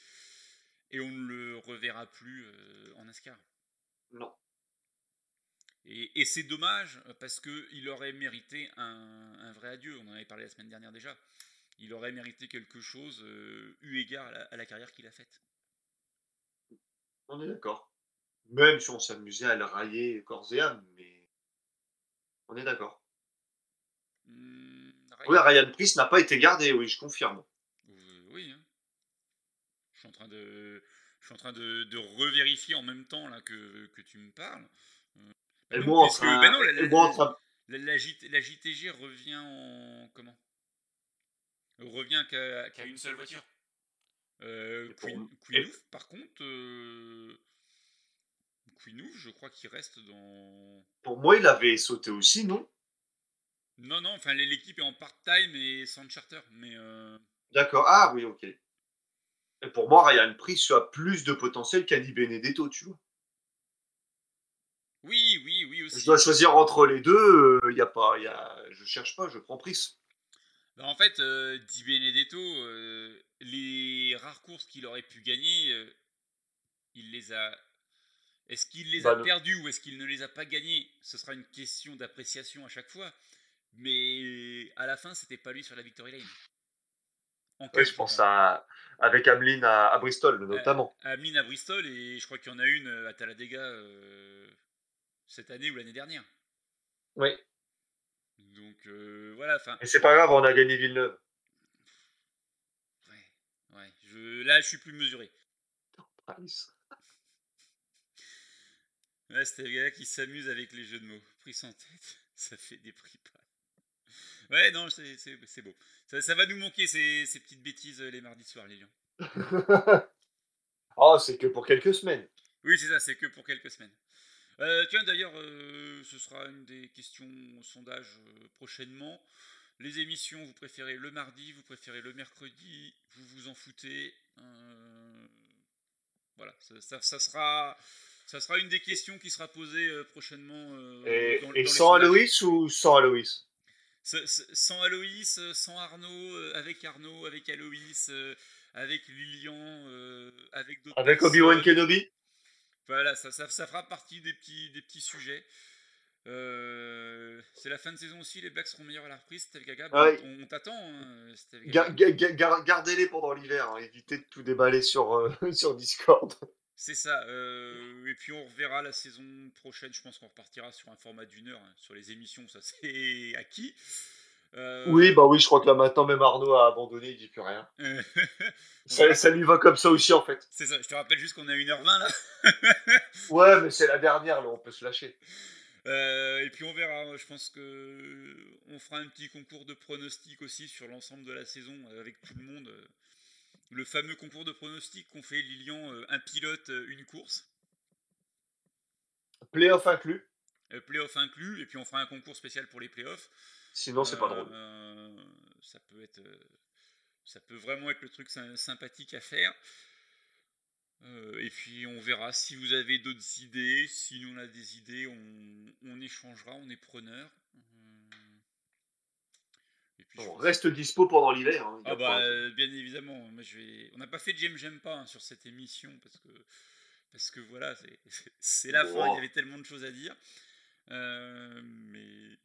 et on ne le reverra plus en NASCAR. Non. Et, c'est dommage parce qu'il aurait mérité un, vrai adieu. On en avait parlé la semaine dernière déjà. Il aurait mérité quelque chose euh, eu égard à la, carrière qu'il a faite. On est d'accord. Même si on s'amusait à le railler corps et âme, mais on est d'accord. Mmh, oui, Ryan Priest n'a pas été gardé, oui, je confirme. Euh, oui. Hein. Je suis en train de, je suis en train de, de revérifier en même temps là que, que tu me parles. Moi, ben non, la, la, JTG revient en. Comment? Revient qu'à une seule voiture. Euh, Queen, par contre. Euh, je crois qu'il reste dans. Pour moi, il avait sauté aussi, non? Non, non, enfin, l'équipe est en part-time et sans charter, mais. Euh, D'accord, ah oui, ok. Et pour moi, Ryan Priest a plus de potentiel qu'Andy Benedetto, tu vois. Oui, aussi. Je dois choisir entre les deux, il euh, y a pas, y a, je cherche pas, je prends Pris. Bah, en fait, euh, Di Benedetto, euh, les rares courses qu'il aurait pu gagner, euh, il les a. Est-ce qu'il les a bah, perdues ou est-ce qu'il ne les a pas gagnées? Ce sera une question d'appréciation à chaque fois. Mais à la fin, c'était pas lui sur la Victory Lane. Oui, je pense à avec Ameline à, Bristol notamment. Ameline à Bristol et je crois qu'il y en a une à Talladega cette année ou l'année dernière. Oui. Donc euh, voilà. Et c'est pas grave, on a gagné Villeneuve. Ouais, ouais. Je, là, je suis plus mesuré. Ouais, c'était le gars qui s'amuse avec les jeux de mots. Pris sans tête, ça fait des prix pas. Ouais, non, c'est beau. Ça, ça, va nous manquer ces, ces petites bêtises euh, les mardis soirs, les lions. oh, c'est que pour quelques semaines. Oui, c'est ça, c'est que pour quelques semaines. Euh, tiens, d'ailleurs, euh, ce sera une des questions au sondage euh, prochainement. Les émissions, vous préférez le mardi, vous préférez le mercredi, vous vous en foutez. voilà, ça, sera, ça sera une des questions qui sera posée prochainement. et, dans, sans Aloïs ou sans Aloïs? Sans Aloïs, sans Arnaud, avec Arnaud, avec Aloïs, avec Lilian, avec d'autres. Avec Obi-Wan Kenobi? Voilà, ça, ça, fera partie des petits, des petits sujets. Euh, c'est la fin de saison aussi, les Blacks seront meilleurs à la reprise, Steve Gaga. Ah on, t'attend. Hein, gardez-les pendant l'hiver, hein, évitez de tout déballer sur, euh, sur Discord. C'est ça. Euh, et puis on reverra la saison prochaine. Je pense qu'on repartira sur un format d'une heure. Hein, sur les émissions, ça c'est acquis. Euh, oui, bah oui, je crois que là maintenant, même Arnaud a abandonné, il dit plus rien. ça, lui va comme ça aussi, en fait. C'est ça, je te rappelle juste qu'on est à 1h20 là. ouais, mais c'est la dernière, là, on peut se lâcher. Euh, et puis on verra, je pense que on fera un petit concours de pronostics aussi sur l'ensemble de la saison avec tout le monde. Le fameux concours de pronostics qu'on fait Lilian, euh, un pilote, une course. Playoff inclus. playoff inclus, et puis on fera un concours spécial pour les playoffs. Sinon, c'est pas drôle. Euh, ça peut être, euh, ça peut vraiment être le truc sympathique à faire. Euh, et puis on verra si vous avez d'autres idées. Si nous on a des idées, on, échangera, on est preneur. on reste dispo pendant l'hiver. Hein, ah bah, bien évidemment. je vais... On n'a pas fait de J'aime J'aime pas hein, sur cette émission parce que parce que voilà, c'est la fin. Il y avait tellement de choses à dire. mais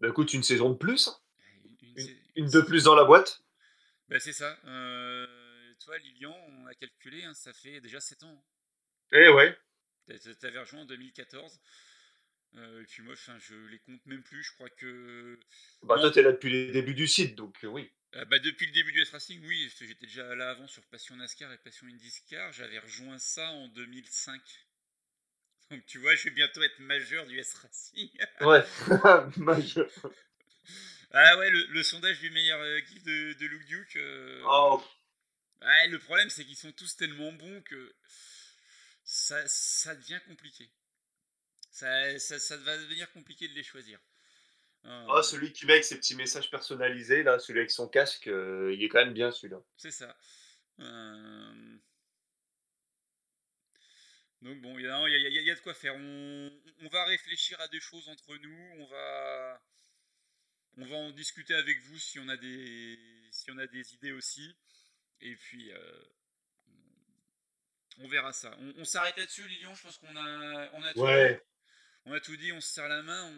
bah écoute, une saison de plus. Une, de plus dans la boîte. Bah c'est ça. Euh, toi, Lilian, on a calculé, hein, ça fait déjà 7 ans. Eh ouais. T'avais rejoint en 2014. et puis moi, je les compte même plus. Je crois que. Bah, toi, t'es là depuis les débuts du site, donc oui. bah, depuis le début du S-Racing, oui. J'étais déjà là avant sur Passion NASCAR et Passion IndyCar. J'avais rejoint ça en 2005. Donc tu vois, je vais bientôt être majeur du S-Racing. ouais, majeur. Ah ouais, le, sondage du meilleur euh, gif de, de Luke Duke. Euh, oh. Ouais, le problème, c'est qu'ils sont tous tellement bons que ça, ça devient compliqué. Ça, ça, ça, va devenir compliqué de les choisir. oh, celui qui met avec ses petits messages personnalisés, là, celui avec son casque, il est quand même bien celui-là. C'est ça. Donc bon, il y, y, y a, de quoi faire. On, on, va réfléchir à des choses entre nous. On va, on va en discuter avec vous si on a des, si on a des idées aussi. Et puis, euh, on verra ça. On, s'arrête là-dessus, Lilian. Je pense qu'on a, on a, tout dit. on a tout dit. On se serre la main.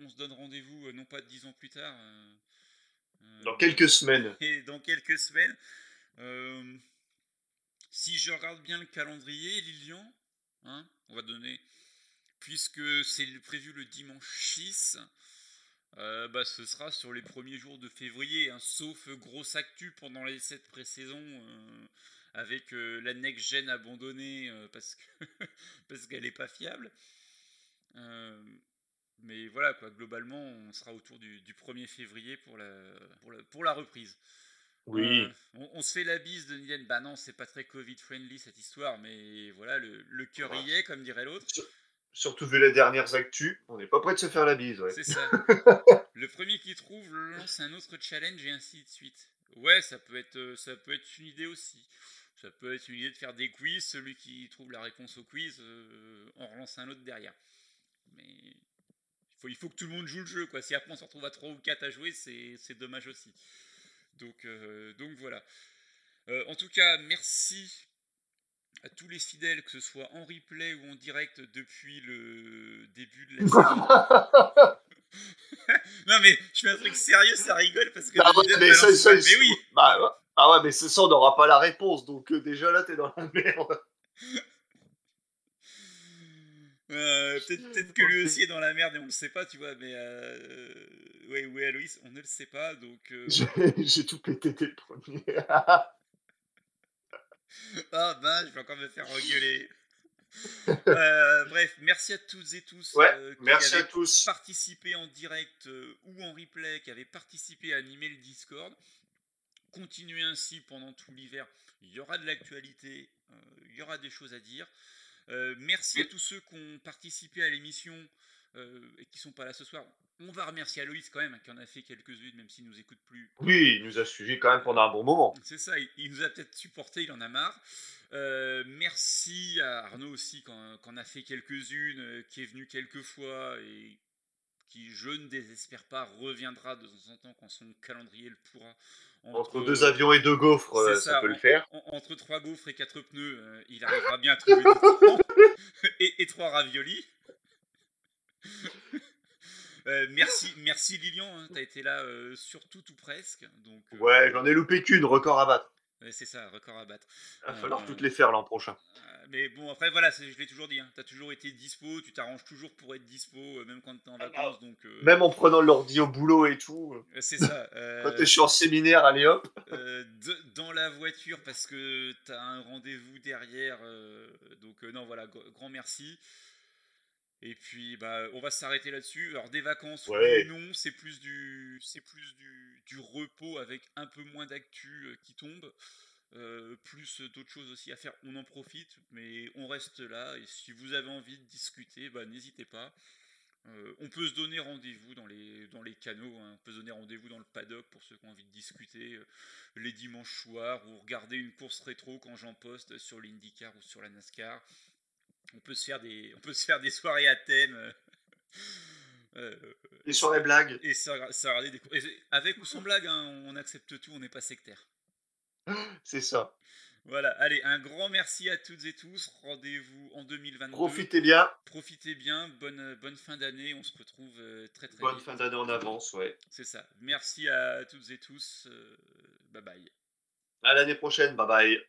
On, se donne rendez-vous, euh, non pas dix ans plus tard. Euh, dans quelques semaines. Et dans quelques semaines. Si je regarde bien le calendrier, Lilian, hein, on va donner, puisque c'est prévu le dimanche 6, euh, bah, ce sera sur les premiers jours de février, hein, sauf grosse actu pendant les 7 pré-saisons euh, avec euh, la next gen abandonnée parce que parce qu'elle n'est pas fiable. mais voilà quoi, globalement, on sera autour du, 1er février pour la, reprise. Oui. On, se fait la bise de Niden. Bah non, c'est pas très Covid friendly cette histoire, mais voilà, le, le cœur y est, comme dirait l'autre. Surtout vu les dernières actus, on n'est pas prêt de se faire la bise. C'est ça. le premier qui trouve lance un autre challenge et ainsi de suite. Ouais, ça peut être, euh, ça peut être une idée aussi. Ça peut être une idée de faire des quiz. Celui qui trouve la réponse au quiz euh, en relance un autre derrière. Mais il faut, il faut que tout le monde joue le jeu. Quoi. Si après on se retrouve à 3 ou 4 à jouer, c'est dommage aussi. Donc, euh, donc voilà. en tout cas, merci à tous les fidèles, que ce soit en replay ou en direct depuis le début de la saison. non mais je fais un truc sérieux, ça rigole parce que. Ah mais, ça, mais oui. Bah, ah ouais, mais c'est ça, on n'aura pas la réponse, donc euh, déjà là, t'es dans la merde. Euh, peut-être que lui aussi est dans la merde et on le sait pas, tu vois, mais euh, ouais, ouais, Aloïs, on ne le sait pas, donc. Euh, j'ai tout pété dès le premier. Ah ben, je vais encore me faire engueuler. Euh, bref, merci à toutes et tous euh, qui merci à tous. participé en direct euh, ou en replay, qui avaient participé à animer le Discord. Continuez ainsi pendant tout l'hiver. Il y aura de l'actualité, il y aura des choses à dire. Merci à tous ceux qui ont participé à l'émission et qui sont pas là ce soir. On va remercier Aloïs quand même, hein, qui en a fait quelques-unes, même s'il nous écoute plus. Oui, il nous a suivi quand même pendant un bon moment. C'est ça, il, nous a peut-être supporté, il en a marre. Euh, merci à Arnaud aussi, qui en a fait quelques-unes, euh, qui est venu quelques fois et qui, je ne désespère pas, reviendra de temps en temps quand son calendrier le pourra. Entre, deux avions et deux gaufres, euh, ça, peut le faire. entre trois gaufres et quatre pneus, il arrivera bien à trouver et, et trois raviolis. Euh, merci, merci Lilian, hein, tu as été là euh, surtout tout presque. Donc, euh, ouais, j'en ai loupé qu'une, record à battre. C'est ça, record à battre. Il va falloir toutes les faire l'an prochain. mais bon, après, voilà, je l'ai toujours dit, hein, tu as toujours été dispo, tu t'arranges toujours pour être dispo, même quand tu es en ah, vacances. Donc, même en prenant l'ordi au boulot et tout. c'est ça. quand tu es en séminaire, allez hop. dans la voiture, parce que tu as un rendez-vous derrière. donc, non, voilà, grand merci. Et puis, bah, on va s'arrêter là-dessus. Alors, des vacances, oui non, c'est plus du, c'est plus du, du, repos avec un peu moins d'actu euh, qui tombe, euh, plus d'autres choses aussi à faire. On en profite, mais on reste là. Et si vous avez envie de discuter, bah, n'hésitez pas. Euh, on peut se donner rendez-vous dans les, dans les canaux, hein. on peut se donner rendez-vous dans le paddock pour ceux qui ont envie de discuter les dimanches soirs ou regarder une course rétro quand j'en poste sur l'IndyCar ou sur la NASCAR on peut se faire des, on peut se faire des soirées à thème. Euh, euh, des soirées blagues. Et ça, ça des, avec ou sans blague, hein, on accepte tout, on n'est pas sectaire. C'est ça. Voilà, allez, un grand merci à toutes et tous. Rendez-vous en 2022. Profitez bien. Profitez bien. Bonne, bonne fin d'année. On se retrouve euh, très très bonne vite. Bonne fin d'année en avance, ouais. C'est ça. Merci à toutes et tous. bye bye. À l'année prochaine, bye bye.